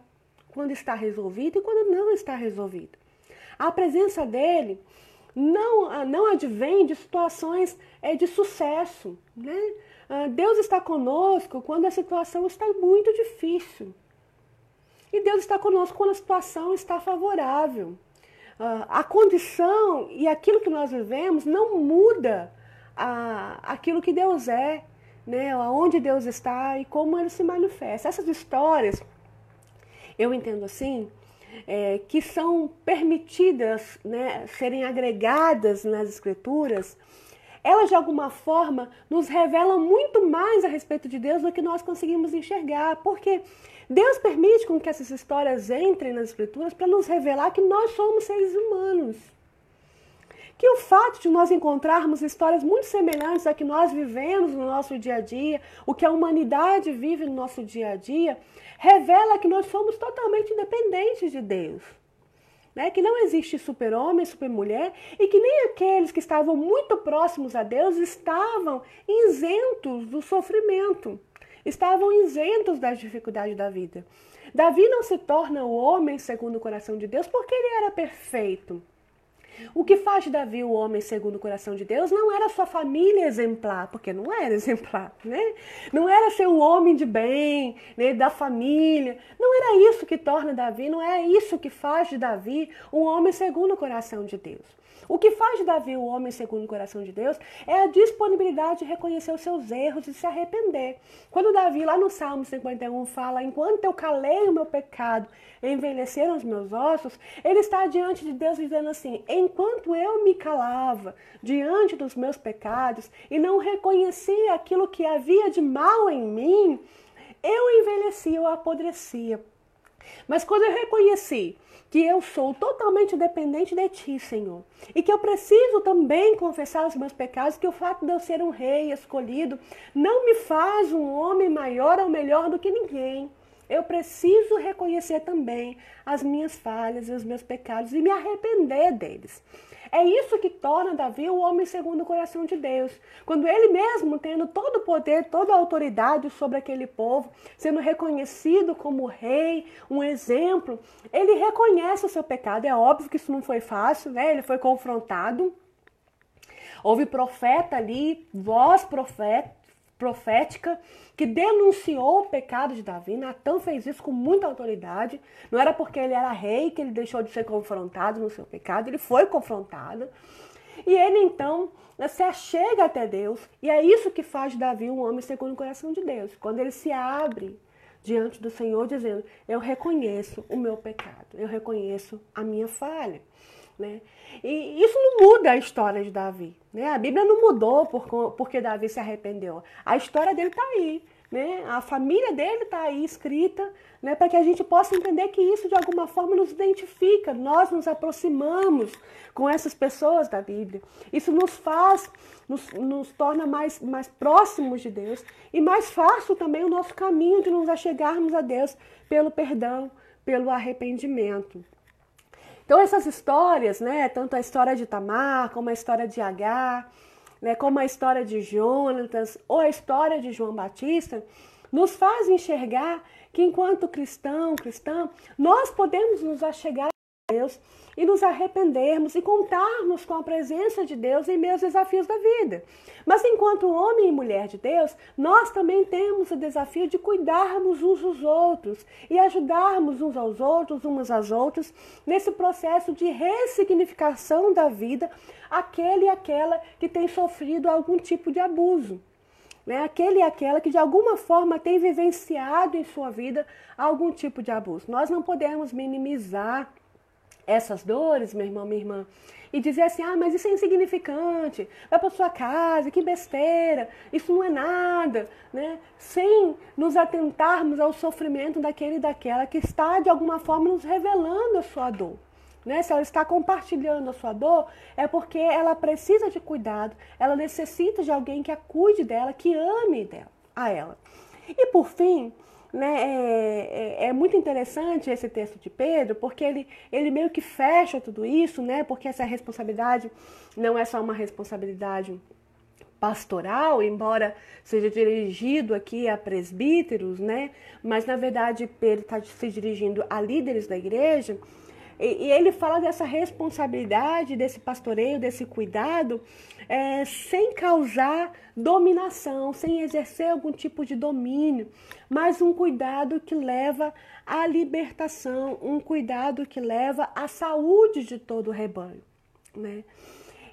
quando está resolvido e quando não está resolvido. A presença dele não, não advém de situações é, de sucesso. Né? Ah, Deus está conosco quando a situação está muito difícil. E Deus está conosco quando a situação está favorável. Uh, a condição e aquilo que nós vivemos não muda a, aquilo que Deus é, né? aonde Deus está e como ele se manifesta. Essas histórias, eu entendo assim, é, que são permitidas né, serem agregadas nas escrituras, elas de alguma forma nos revelam muito mais a respeito de Deus do que nós conseguimos enxergar, porque Deus permite com que essas histórias entrem nas escrituras para nos revelar que nós somos seres humanos. Que o fato de nós encontrarmos histórias muito semelhantes a que nós vivemos no nosso dia a dia, o que a humanidade vive no nosso dia a dia, revela que nós somos totalmente independentes de Deus. né, que não existe super-homem, super-mulher, e que nem aqueles que estavam muito próximos a Deus estavam isentos do sofrimento, estavam isentos das dificuldades da vida. Davi não se torna o homem segundo o coração de Deus porque ele era perfeito. O que faz de Davi o homem segundo o coração de Deus não era sua família exemplar, porque não era exemplar, né? Não era ser um homem de bem, né, da família. Não era isso que torna Davi, não é isso que faz de Davi um homem segundo o coração de Deus. O que faz de Davi o homem segundo o coração de Deus é a disponibilidade de reconhecer os seus erros e se arrepender. Quando Davi, lá no Salmo 51, fala: Enquanto eu calei o meu pecado, envelheceram os meus ossos, ele está diante de Deus dizendo assim: Enquanto eu me calava diante dos meus pecados e não reconhecia aquilo que havia de mal em mim, eu envelhecia, eu apodrecia. Mas quando eu reconheci que eu sou totalmente dependente de ti, Senhor, e que eu preciso também confessar os meus pecados, que o fato de eu ser um rei escolhido não me faz um homem maior ou melhor do que ninguém. Eu preciso reconhecer também as minhas falhas e os meus pecados e me arrepender deles. É isso que torna Davi o homem segundo o coração de Deus. Quando ele mesmo, tendo todo o poder, toda a autoridade sobre aquele povo, sendo reconhecido como rei, um exemplo, ele reconhece o seu pecado. É óbvio que isso não foi fácil, né? Ele foi confrontado. Houve profeta ali, voz profeta, profética que denunciou o pecado de Davi. Natan fez isso com muita autoridade. Não era porque ele era rei que ele deixou de ser confrontado no seu pecado, ele foi confrontado. E ele então se achega até Deus, e é isso que faz Davi um homem segundo o coração de Deus. Quando ele se abre diante do Senhor, dizendo: Eu reconheço o meu pecado, eu reconheço a minha falha. Né? E isso não muda a história de Davi. Né? A Bíblia não mudou por, porque Davi se arrependeu. A história dele está aí. Né? A família dele está aí escrita né? para que a gente possa entender que isso de alguma forma nos identifica. Nós nos aproximamos com essas pessoas da Bíblia. Isso nos faz, nos, nos torna mais, mais próximos de Deus e mais fácil também o nosso caminho de nos achegarmos a Deus pelo perdão, pelo arrependimento. Então essas histórias, né, tanto a história de Tamar, como a história de Agar, né, como a história de Jonatas ou a história de João Batista, nos faz enxergar que enquanto cristão, cristã, nós podemos nos achegar Deus e nos arrependermos e contarmos com a presença de Deus em meus desafios da vida. Mas enquanto homem e mulher de Deus, nós também temos o desafio de cuidarmos uns dos outros e ajudarmos uns aos outros, umas às outras, nesse processo de ressignificação da vida, aquele e aquela que tem sofrido algum tipo de abuso. Né? Aquele e aquela que de alguma forma tem vivenciado em sua vida algum tipo de abuso. Nós não podemos minimizar essas dores, meu irmão, minha irmã, e dizer assim: ah, mas isso é insignificante, vai para sua casa, que besteira, isso não é nada, né? Sem nos atentarmos ao sofrimento daquele e daquela que está de alguma forma nos revelando a sua dor. Né? Se ela está compartilhando a sua dor, é porque ela precisa de cuidado, ela necessita de alguém que a cuide dela, que ame dela, a ela. E por fim, né, é, é, é, muito interessante esse texto de Pedro, porque ele, ele meio que fecha tudo isso, né, porque essa responsabilidade não é só uma responsabilidade pastoral, embora seja dirigido aqui a presbíteros, né, mas na verdade Pedro está se dirigindo a líderes da igreja, e, e ele fala dessa responsabilidade, desse pastoreio, desse cuidado, é, sem causar dominação, sem exercer algum tipo de domínio, mas um cuidado que leva à libertação, um cuidado que leva à saúde de todo o rebanho. Né?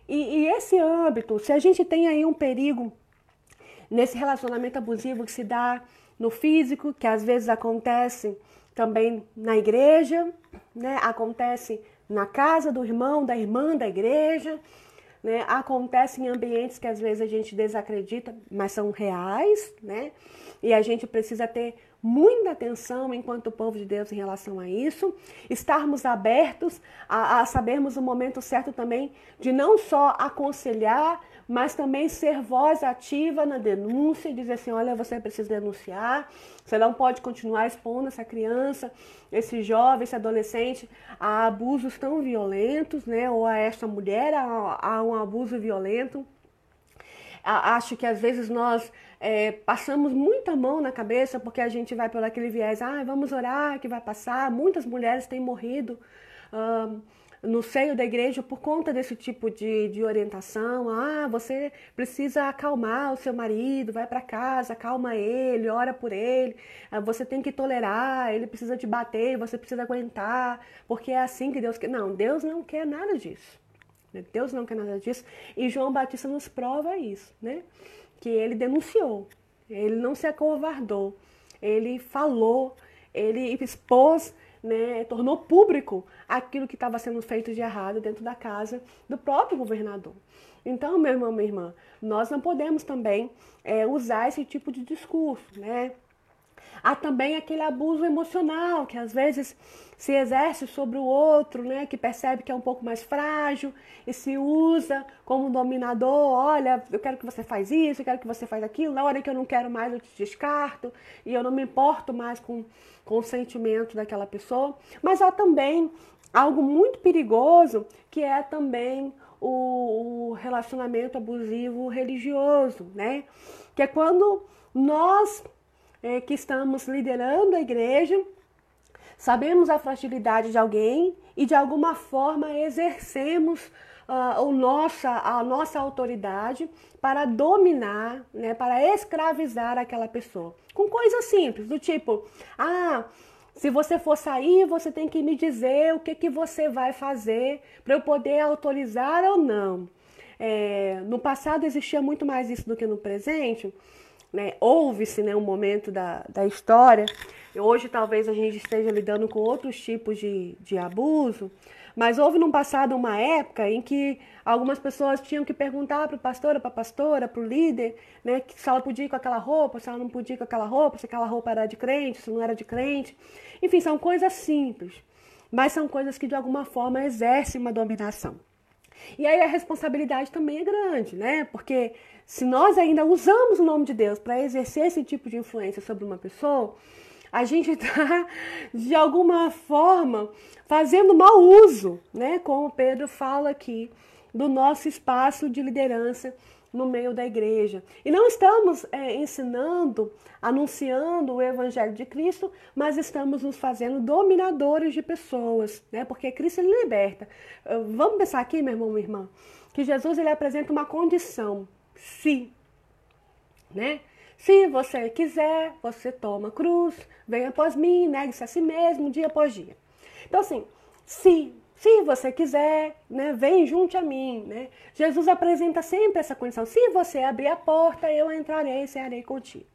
E, e esse âmbito, se a gente tem aí um perigo nesse relacionamento abusivo que se dá no físico, que às vezes acontece também na igreja, né? acontece na casa do irmão, da irmã da igreja, né? acontece em ambientes que às vezes a gente desacredita, mas são reais, né? e a gente precisa ter muita atenção enquanto povo de Deus em relação a isso, estarmos abertos a, a sabermos o momento certo também de não só aconselhar, mas também ser voz ativa na denúncia e dizer assim: olha, você precisa denunciar, você não pode continuar expondo essa criança, esse jovem, esse adolescente a abusos tão violentos, né? Ou a esta mulher a, a um abuso violento. Acho que às vezes nós é, passamos muita mão na cabeça porque a gente vai por aquele viés, ah, vamos orar que vai passar. Muitas mulheres têm morrido. No seio da igreja por conta desse tipo de, de orientação. Ah, você precisa acalmar o seu marido, vai para casa, acalma ele, ora por ele. Ah, você tem que tolerar, ele precisa te bater, você precisa aguentar, porque é assim que Deus quer. Não, Deus não quer nada disso. Né? Deus não quer nada disso. E João Batista nos prova isso, né? Que ele denunciou, ele não se acovardou, ele falou, ele expôs né, tornou público aquilo que estava sendo feito de errado dentro da casa do próprio governador. Então, meu irmão, minha irmã, nós não podemos também é, usar esse tipo de discurso, né? Há também aquele abuso emocional que às vezes se exerce sobre o outro, né, que percebe que é um pouco mais frágil e se usa como dominador. Olha, eu quero que você faz isso, eu quero que você faz aquilo. Na hora que eu não quero mais, eu te descarto e eu não me importo mais com, com o sentimento daquela pessoa. Mas há também algo muito perigoso que é também o, o relacionamento abusivo religioso, né? Que é quando nós é, que estamos liderando a igreja, sabemos a fragilidade de alguém e de alguma forma exercemos uh, o nossa, a nossa autoridade para dominar, né, para escravizar aquela pessoa. Com coisas simples, do tipo, ah, se você for sair, você tem que me dizer o que, que você vai fazer para eu poder autorizar ou não. É, no passado existia muito mais isso do que no presente né, houve-se né, um momento da, da história, hoje talvez a gente esteja lidando com outros tipos de, de abuso, mas houve no passado uma época em que algumas pessoas tinham que perguntar para o pastor, para a pastora, para o líder, né, se ela podia ir com aquela roupa, se ela não podia ir com aquela roupa, se aquela roupa era de crente, se não era de crente. Enfim, são coisas simples, mas são coisas que de alguma forma exercem uma dominação. E aí a responsabilidade também é grande, né? Porque se nós ainda usamos o nome de Deus para exercer esse tipo de influência sobre uma pessoa, a gente está, de alguma forma, fazendo mau uso, né? Como Pedro fala aqui, do nosso espaço de liderança no meio da igreja. E não estamos é, ensinando, anunciando o evangelho de Cristo, mas estamos nos fazendo dominadores de pessoas, né? Porque Cristo ele liberta. Vamos pensar aqui, meu irmão, minha irmã, que Jesus ele apresenta uma condição, se, né? Se você quiser, você toma cruz, venha após mim, negue-se a si mesmo, dia após dia. Então, assim, se se você quiser, né, vem junto a mim, né? Jesus apresenta sempre essa condição. Se você abrir a porta, eu entrarei e cearei contigo.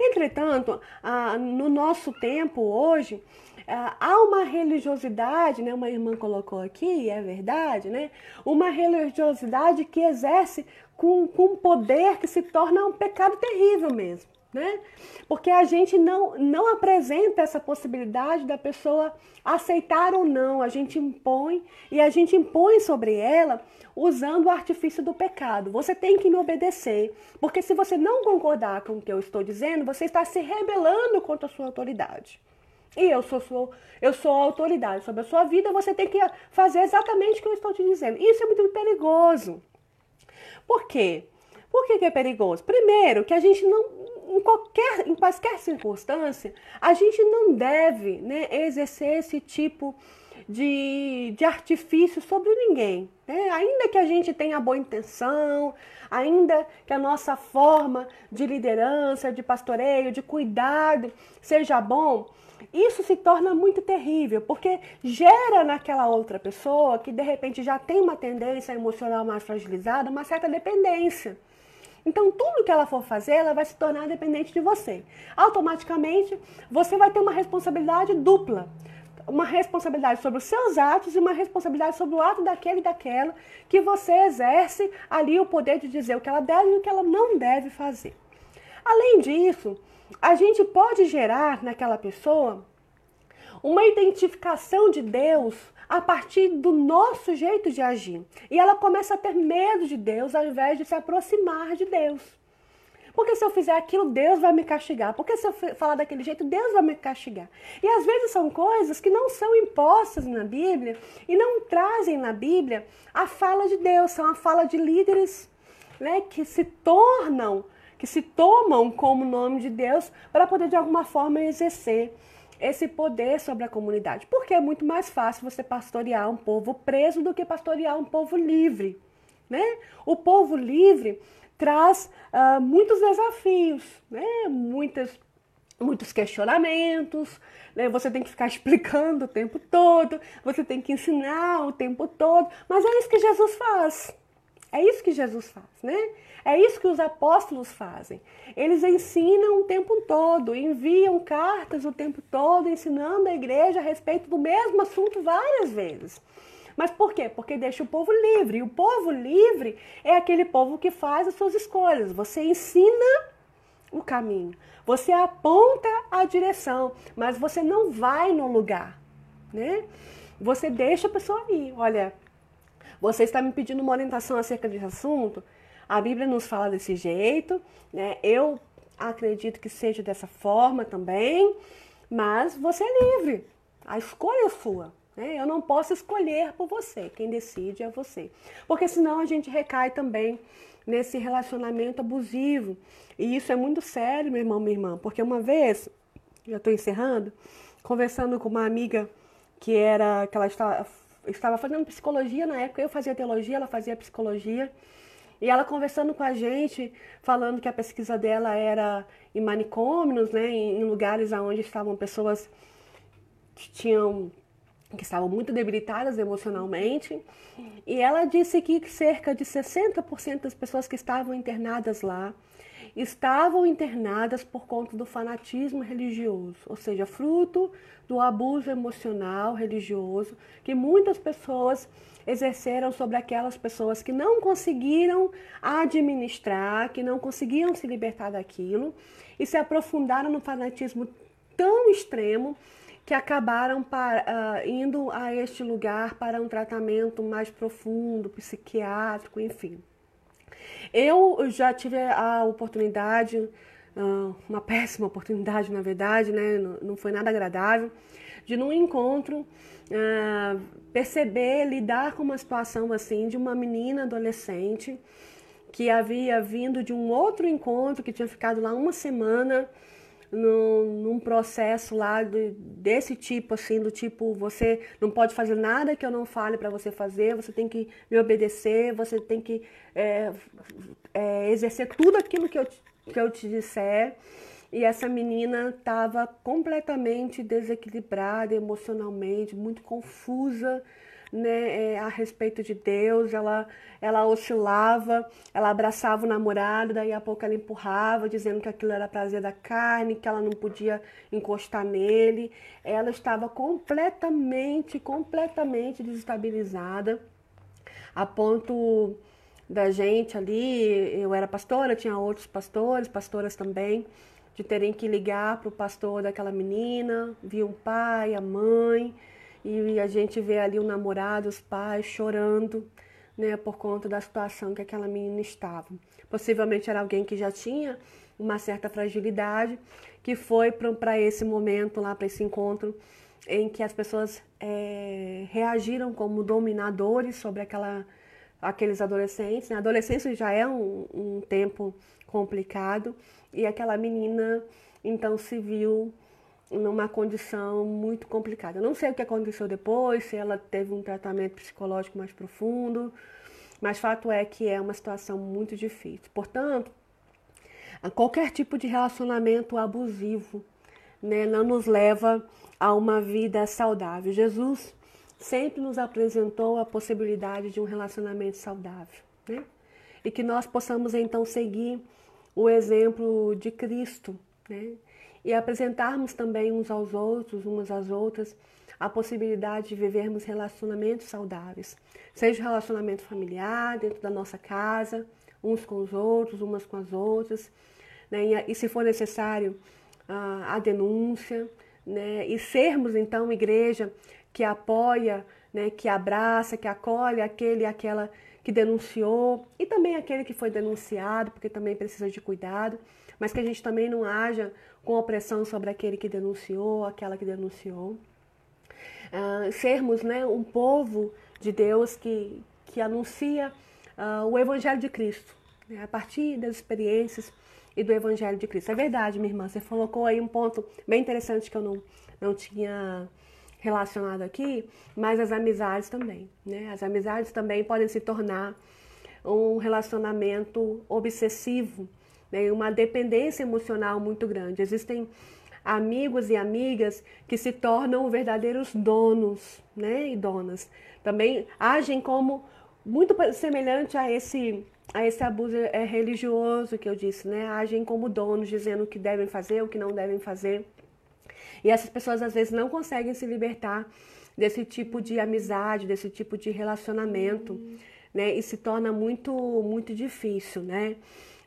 Entretanto, ah, no nosso tempo hoje, ah, há uma religiosidade, né? Uma irmã colocou aqui, é verdade, né? Uma religiosidade que exerce com, com poder que se torna um pecado terrível mesmo né? Porque a gente não, não apresenta essa possibilidade da pessoa aceitar ou não, a gente impõe e a gente impõe sobre ela usando o artifício do pecado. Você tem que me obedecer, porque se você não concordar com o que eu estou dizendo, você está se rebelando contra a sua autoridade. E eu sou, sou, eu sou a autoridade sobre a sua vida, você tem que fazer exatamente o que eu estou te dizendo. Isso é muito perigoso. Por quê? Por que, que é perigoso? Primeiro, que a gente não, em qualquer, em quaisquer circunstância, a gente não deve né, exercer esse tipo de, de artifício sobre ninguém. Né? Ainda que a gente tenha boa intenção, ainda que a nossa forma de liderança, de pastoreio, de cuidado seja bom, isso se torna muito terrível, porque gera naquela outra pessoa que de repente já tem uma tendência emocional mais fragilizada, uma certa dependência. Então, tudo que ela for fazer, ela vai se tornar dependente de você. Automaticamente, você vai ter uma responsabilidade dupla. Uma responsabilidade sobre os seus atos e uma responsabilidade sobre o ato daquele e daquela que você exerce ali o poder de dizer o que ela deve e o que ela não deve fazer. Além disso, a gente pode gerar naquela pessoa uma identificação de Deus a partir do nosso jeito de agir. E ela começa a ter medo de Deus ao invés de se aproximar de Deus. Porque se eu fizer aquilo, Deus vai me castigar. Porque se eu falar daquele jeito, Deus vai me castigar. E às vezes são coisas que não são impostas na Bíblia e não trazem na Bíblia a fala de Deus, são a fala de líderes né, que se tornam, que se tomam como nome de Deus para poder de alguma forma exercer esse poder sobre a comunidade. Porque é muito mais fácil você pastorear um povo preso do que pastorear um povo livre. Né? O povo livre traz uh, muitos desafios, né? Muitas, muitos questionamentos, né? Você tem que ficar explicando o tempo todo, você tem que ensinar o tempo todo, mas é isso que Jesus faz. É isso que Jesus faz, né? É isso que os apóstolos fazem. Eles ensinam o tempo todo, enviam cartas o tempo todo, ensinando a igreja a respeito do mesmo assunto várias vezes. Mas por quê? Porque deixa o povo livre. E o povo livre é aquele povo que faz as suas escolhas. Você ensina o caminho, você aponta a direção, mas você não vai no lugar, né? Você deixa a pessoa ir. Olha, você está me pedindo uma orientação acerca desse assunto? A Bíblia nos fala desse jeito, né? Eu acredito que seja dessa forma também, mas você é livre. A escolha é sua. Né? Eu não posso escolher por você. Quem decide é você. Porque senão a gente recai também nesse relacionamento abusivo. E isso é muito sério, meu irmão, minha irmã. Porque uma vez, já estou encerrando, conversando com uma amiga que era que ela estava, estava fazendo psicologia na época, eu fazia teologia, ela fazia psicologia. E ela conversando com a gente, falando que a pesquisa dela era em manicômios, né, em lugares onde estavam pessoas que tinham que estavam muito debilitadas emocionalmente. E ela disse que cerca de 60% das pessoas que estavam internadas lá estavam internadas por conta do fanatismo religioso, ou seja, fruto do abuso emocional religioso que muitas pessoas exerceram sobre aquelas pessoas que não conseguiram administrar, que não conseguiam se libertar daquilo e se aprofundaram no fanatismo tão extremo que acabaram para, uh, indo a este lugar para um tratamento mais profundo, psiquiátrico, enfim. Eu já tive a oportunidade, uh, uma péssima oportunidade, na verdade, né? não, foi nada agradável, de num encontro uh, perceber, lidar com uma situação assim de uma menina adolescente que havia vindo de um outro encontro, que tinha ficado lá uma semana num, num processo lá de, desse tipo, assim, do tipo, você não pode fazer nada que eu não fale para você fazer, você tem que me obedecer, você tem que é, é, exercer tudo aquilo que eu, que eu te disser. E essa menina estava completamente desequilibrada emocionalmente, muito confusa, né, é, a respeito de Deus, ela, ela oscilava, ela abraçava o namorado, daí a pouco ela empurrava, dizendo que aquilo era prazer da carne, que ela não podia encostar nele. Ela estava completamente, completamente desestabilizada, a ponto da gente ali, eu era pastora, tinha outros pastores, pastoras também, de terem que ligar para o pastor daquela menina, via o pai, a mãe, e a gente vê ali o namorado, os pais chorando, né, por conta da situação que aquela menina estava. Possivelmente era alguém que já tinha uma certa fragilidade, que foi para esse momento lá, para esse encontro, em que as pessoas é, reagiram como dominadores sobre aquela, aqueles adolescentes. Né? A adolescência já é um, um tempo complicado e aquela menina então se viu numa condição muito complicada. Eu não sei o que aconteceu depois, se ela teve um tratamento psicológico mais profundo, mas fato é que é uma situação muito difícil. Portanto, qualquer tipo de relacionamento abusivo né, não nos leva a uma vida saudável. Jesus sempre nos apresentou a possibilidade de um relacionamento saudável, né? E que nós possamos então seguir o exemplo de Cristo, né? E apresentarmos também uns aos outros, umas às outras, a possibilidade de vivermos relacionamentos saudáveis, seja relacionamento familiar, dentro da nossa casa, uns com os outros, umas com as outras, né? e se for necessário, a denúncia, né? e sermos então igreja que apoia né, que abraça, que acolhe aquele e aquela que denunciou e também aquele que foi denunciado, porque também precisa de cuidado, mas que a gente também não haja com opressão sobre aquele que denunciou, aquela que denunciou. Uh, sermos né, um povo de Deus que, que anuncia uh, o Evangelho de Cristo, né, a partir das experiências e do Evangelho de Cristo. É verdade, minha irmã, você colocou aí um ponto bem interessante que eu não, não tinha relacionado aqui, mas as amizades também. Né? As amizades também podem se tornar um relacionamento obsessivo, né? uma dependência emocional muito grande. Existem amigos e amigas que se tornam verdadeiros donos né? e donas. Também agem como muito semelhante a esse a esse abuso é religioso que eu disse, né? Agem como donos, dizendo o que devem fazer, o que não devem fazer. E essas pessoas às vezes não conseguem se libertar desse tipo de amizade, desse tipo de relacionamento, uhum. né? E se torna muito, muito difícil, né?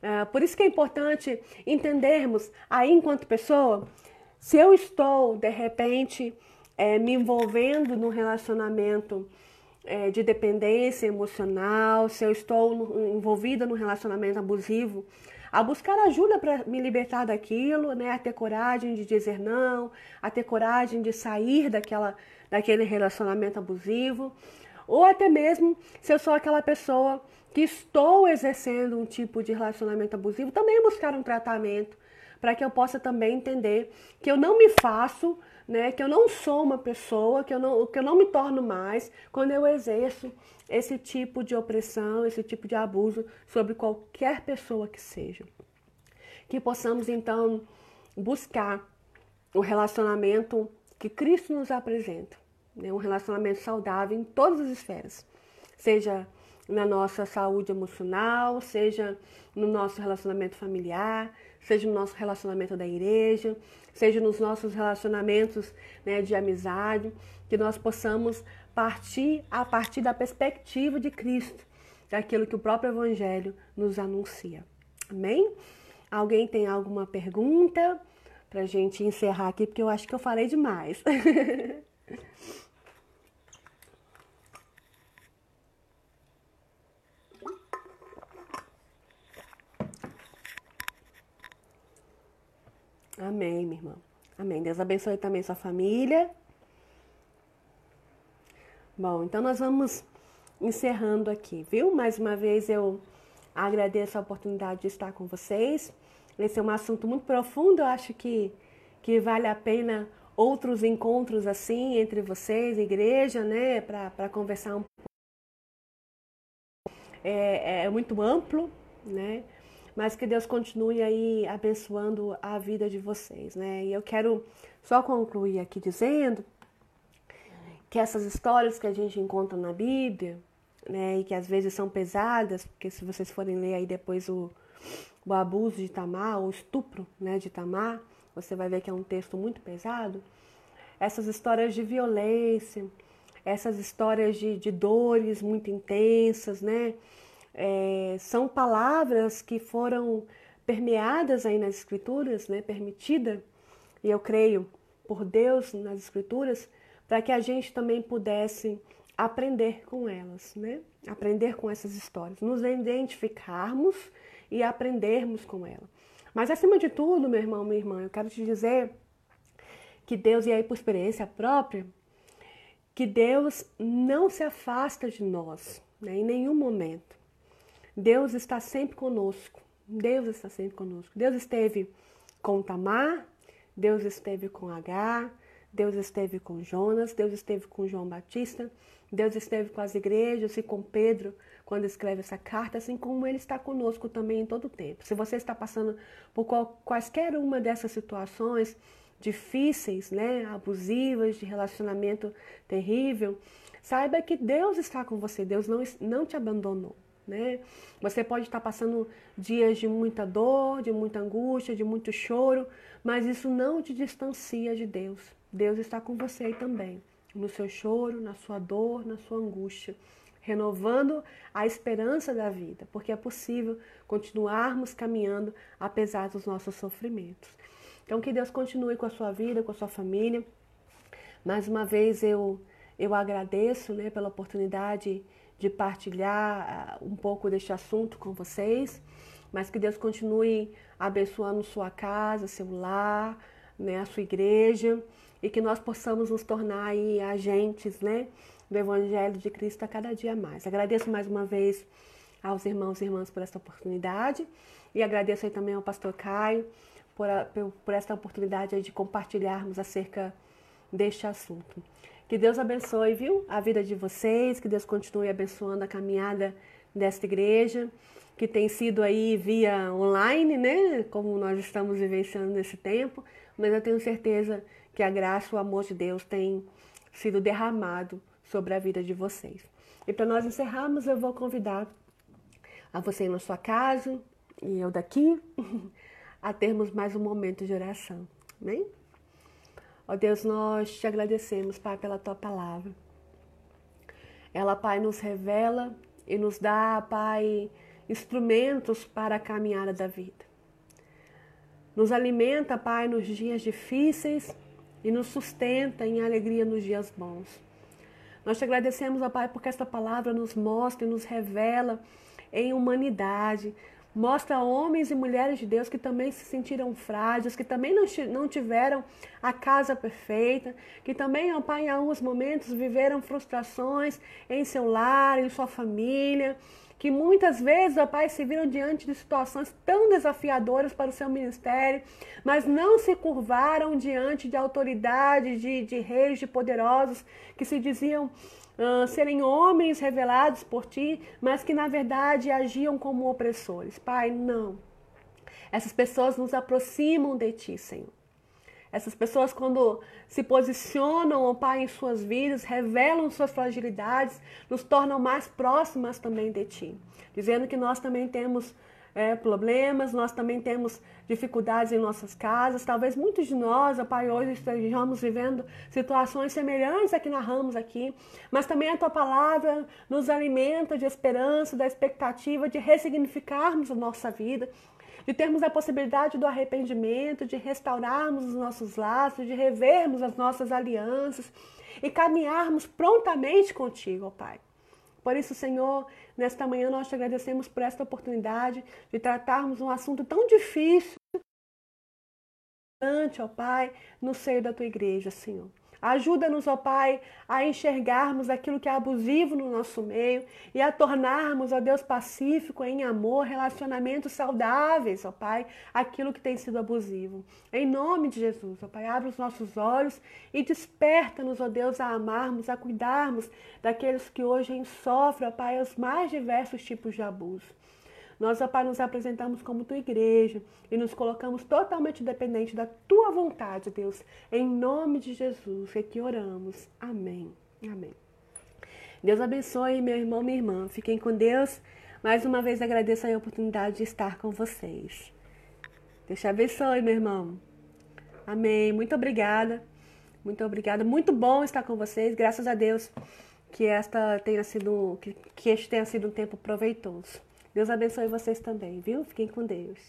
Uh, por isso que é importante entendermos aí enquanto pessoa, se eu estou de repente é, me envolvendo num relacionamento é, de dependência emocional, se eu estou envolvida num relacionamento abusivo, a buscar ajuda para me libertar daquilo, né? A ter coragem de dizer não, a ter coragem de sair daquela, daquele relacionamento abusivo, ou até mesmo se eu sou aquela pessoa que estou exercendo um tipo de relacionamento abusivo, também buscar um tratamento para que eu possa também entender que eu não me faço, né, que eu não sou uma pessoa, que eu não, que eu não me torno mais quando eu exerço esse tipo de opressão, esse tipo de abuso sobre qualquer pessoa que seja. Que possamos então buscar o relacionamento que Cristo nos apresenta, né? um relacionamento saudável em todas as esferas, seja na nossa saúde emocional, seja no nosso relacionamento familiar, seja no nosso relacionamento da igreja, seja nos nossos relacionamentos né, de amizade, que nós possamos partir a partir da perspectiva de Cristo, daquilo que o próprio Evangelho nos anuncia. Amém? Alguém tem alguma pergunta para gente encerrar aqui, porque eu acho que eu falei demais. Amém, minha irmã. Amém. Deus abençoe também sua família. Bom, então nós vamos encerrando aqui, viu? Mais uma vez eu agradeço a oportunidade de estar com vocês. Esse é um assunto muito profundo, eu acho que, que vale a pena outros encontros assim entre vocês, igreja, né, para conversar um pouco. É, é muito amplo, né? Mas que Deus continue aí abençoando a vida de vocês, né? E eu quero só concluir aqui dizendo que essas histórias que a gente encontra na Bíblia, né, e que às vezes são pesadas, porque se vocês forem ler aí depois o, o abuso de Tamar, o estupro né, de Tamar, você vai ver que é um texto muito pesado. Essas histórias de violência, essas histórias de, de dores muito intensas, né? É, são palavras que foram permeadas aí nas escrituras, né? Permitida, e eu creio, por Deus nas escrituras, para que a gente também pudesse aprender com elas, né? Aprender com essas histórias, nos identificarmos e aprendermos com ela. Mas acima de tudo, meu irmão, minha irmã, eu quero te dizer que Deus, e aí por experiência própria, que Deus não se afasta de nós, né, em nenhum momento. Deus está sempre conosco. Deus está sempre conosco. Deus esteve com Tamar, Deus esteve com Agar, Deus esteve com Jonas, Deus esteve com João Batista, Deus esteve com as igrejas e com Pedro quando escreve essa carta, assim como Ele está conosco também em todo o tempo. Se você está passando por quaisquer uma dessas situações difíceis, né, abusivas, de relacionamento terrível, saiba que Deus está com você, Deus não, não te abandonou. Né? Você pode estar passando dias de muita dor, de muita angústia, de muito choro, mas isso não te distancia de Deus. Deus está com você também, no seu choro, na sua dor, na sua angústia, renovando a esperança da vida, porque é possível continuarmos caminhando apesar dos nossos sofrimentos. Então, que Deus continue com a sua vida, com a sua família. Mais uma vez, eu, eu agradeço né, pela oportunidade de partilhar uh, um pouco deste assunto com vocês, mas que Deus continue abençoando sua casa, seu lar, né, a sua igreja e que nós possamos nos tornar aí agentes né, do Evangelho de Cristo a cada dia mais. Agradeço mais uma vez aos irmãos e irmãs por esta oportunidade e agradeço aí também ao pastor Caio por, a, por esta oportunidade de compartilharmos acerca deste assunto. Que Deus abençoe, viu, a vida de vocês, que Deus continue abençoando a caminhada desta igreja, que tem sido aí via online, né, como nós estamos vivenciando nesse tempo, mas eu tenho certeza que a graça o amor de Deus tem sido derramado sobre a vida de vocês. E para nós encerrarmos, eu vou convidar a você na sua casa e eu daqui a termos mais um momento de oração. Amém? Ó Deus, nós te agradecemos, Pai, pela tua palavra. Ela, Pai, nos revela e nos dá, Pai, instrumentos para a caminhada da vida. Nos alimenta, Pai, nos dias difíceis e nos sustenta em alegria nos dias bons. Nós te agradecemos, ó Pai, porque esta palavra nos mostra e nos revela em humanidade, Mostra homens e mulheres de Deus que também se sentiram frágeis, que também não tiveram a casa perfeita, que também, ó Pai, em alguns momentos viveram frustrações em seu lar, em sua família, que muitas vezes, ó Pai, se viram diante de situações tão desafiadoras para o seu ministério, mas não se curvaram diante de autoridades, de, de reis, de poderosos que se diziam uh, serem homens revelados por ti, mas que na verdade agiam como opressores. Pai, não. Essas pessoas nos aproximam de ti, Senhor. Essas pessoas, quando se posicionam, ó Pai, em suas vidas, revelam suas fragilidades, nos tornam mais próximas também de Ti. Dizendo que nós também temos é, problemas, nós também temos dificuldades em nossas casas. Talvez muitos de nós, ó Pai, hoje estejamos vivendo situações semelhantes a que narramos aqui, mas também a Tua palavra nos alimenta de esperança, da expectativa de ressignificarmos a nossa vida, de termos a possibilidade do arrependimento, de restaurarmos os nossos laços, de revermos as nossas alianças e caminharmos prontamente contigo, ó Pai. Por isso, Senhor, nesta manhã nós te agradecemos por esta oportunidade de tratarmos um assunto tão difícil, ó Pai, no seio da tua igreja, Senhor. Ajuda-nos, ó Pai, a enxergarmos aquilo que é abusivo no nosso meio e a tornarmos, ó Deus, pacífico, em amor, relacionamentos saudáveis, ó Pai, aquilo que tem sido abusivo. Em nome de Jesus, ó Pai, abre os nossos olhos e desperta-nos, ó Deus, a amarmos, a cuidarmos daqueles que hoje sofrem, ó Pai, os mais diversos tipos de abuso. Nós, ó Pai, nos apresentamos como tua igreja e nos colocamos totalmente dependentes da tua vontade, Deus. Em nome de Jesus é que oramos. Amém. Amém. Deus abençoe meu irmão, minha irmã. Fiquem com Deus. Mais uma vez agradeço a oportunidade de estar com vocês. Deus te abençoe, meu irmão. Amém. Muito obrigada. Muito obrigada. Muito bom estar com vocês. Graças a Deus que esta tenha sido que, que este tenha sido um tempo proveitoso. Deus abençoe vocês também, viu? Fiquem com Deus.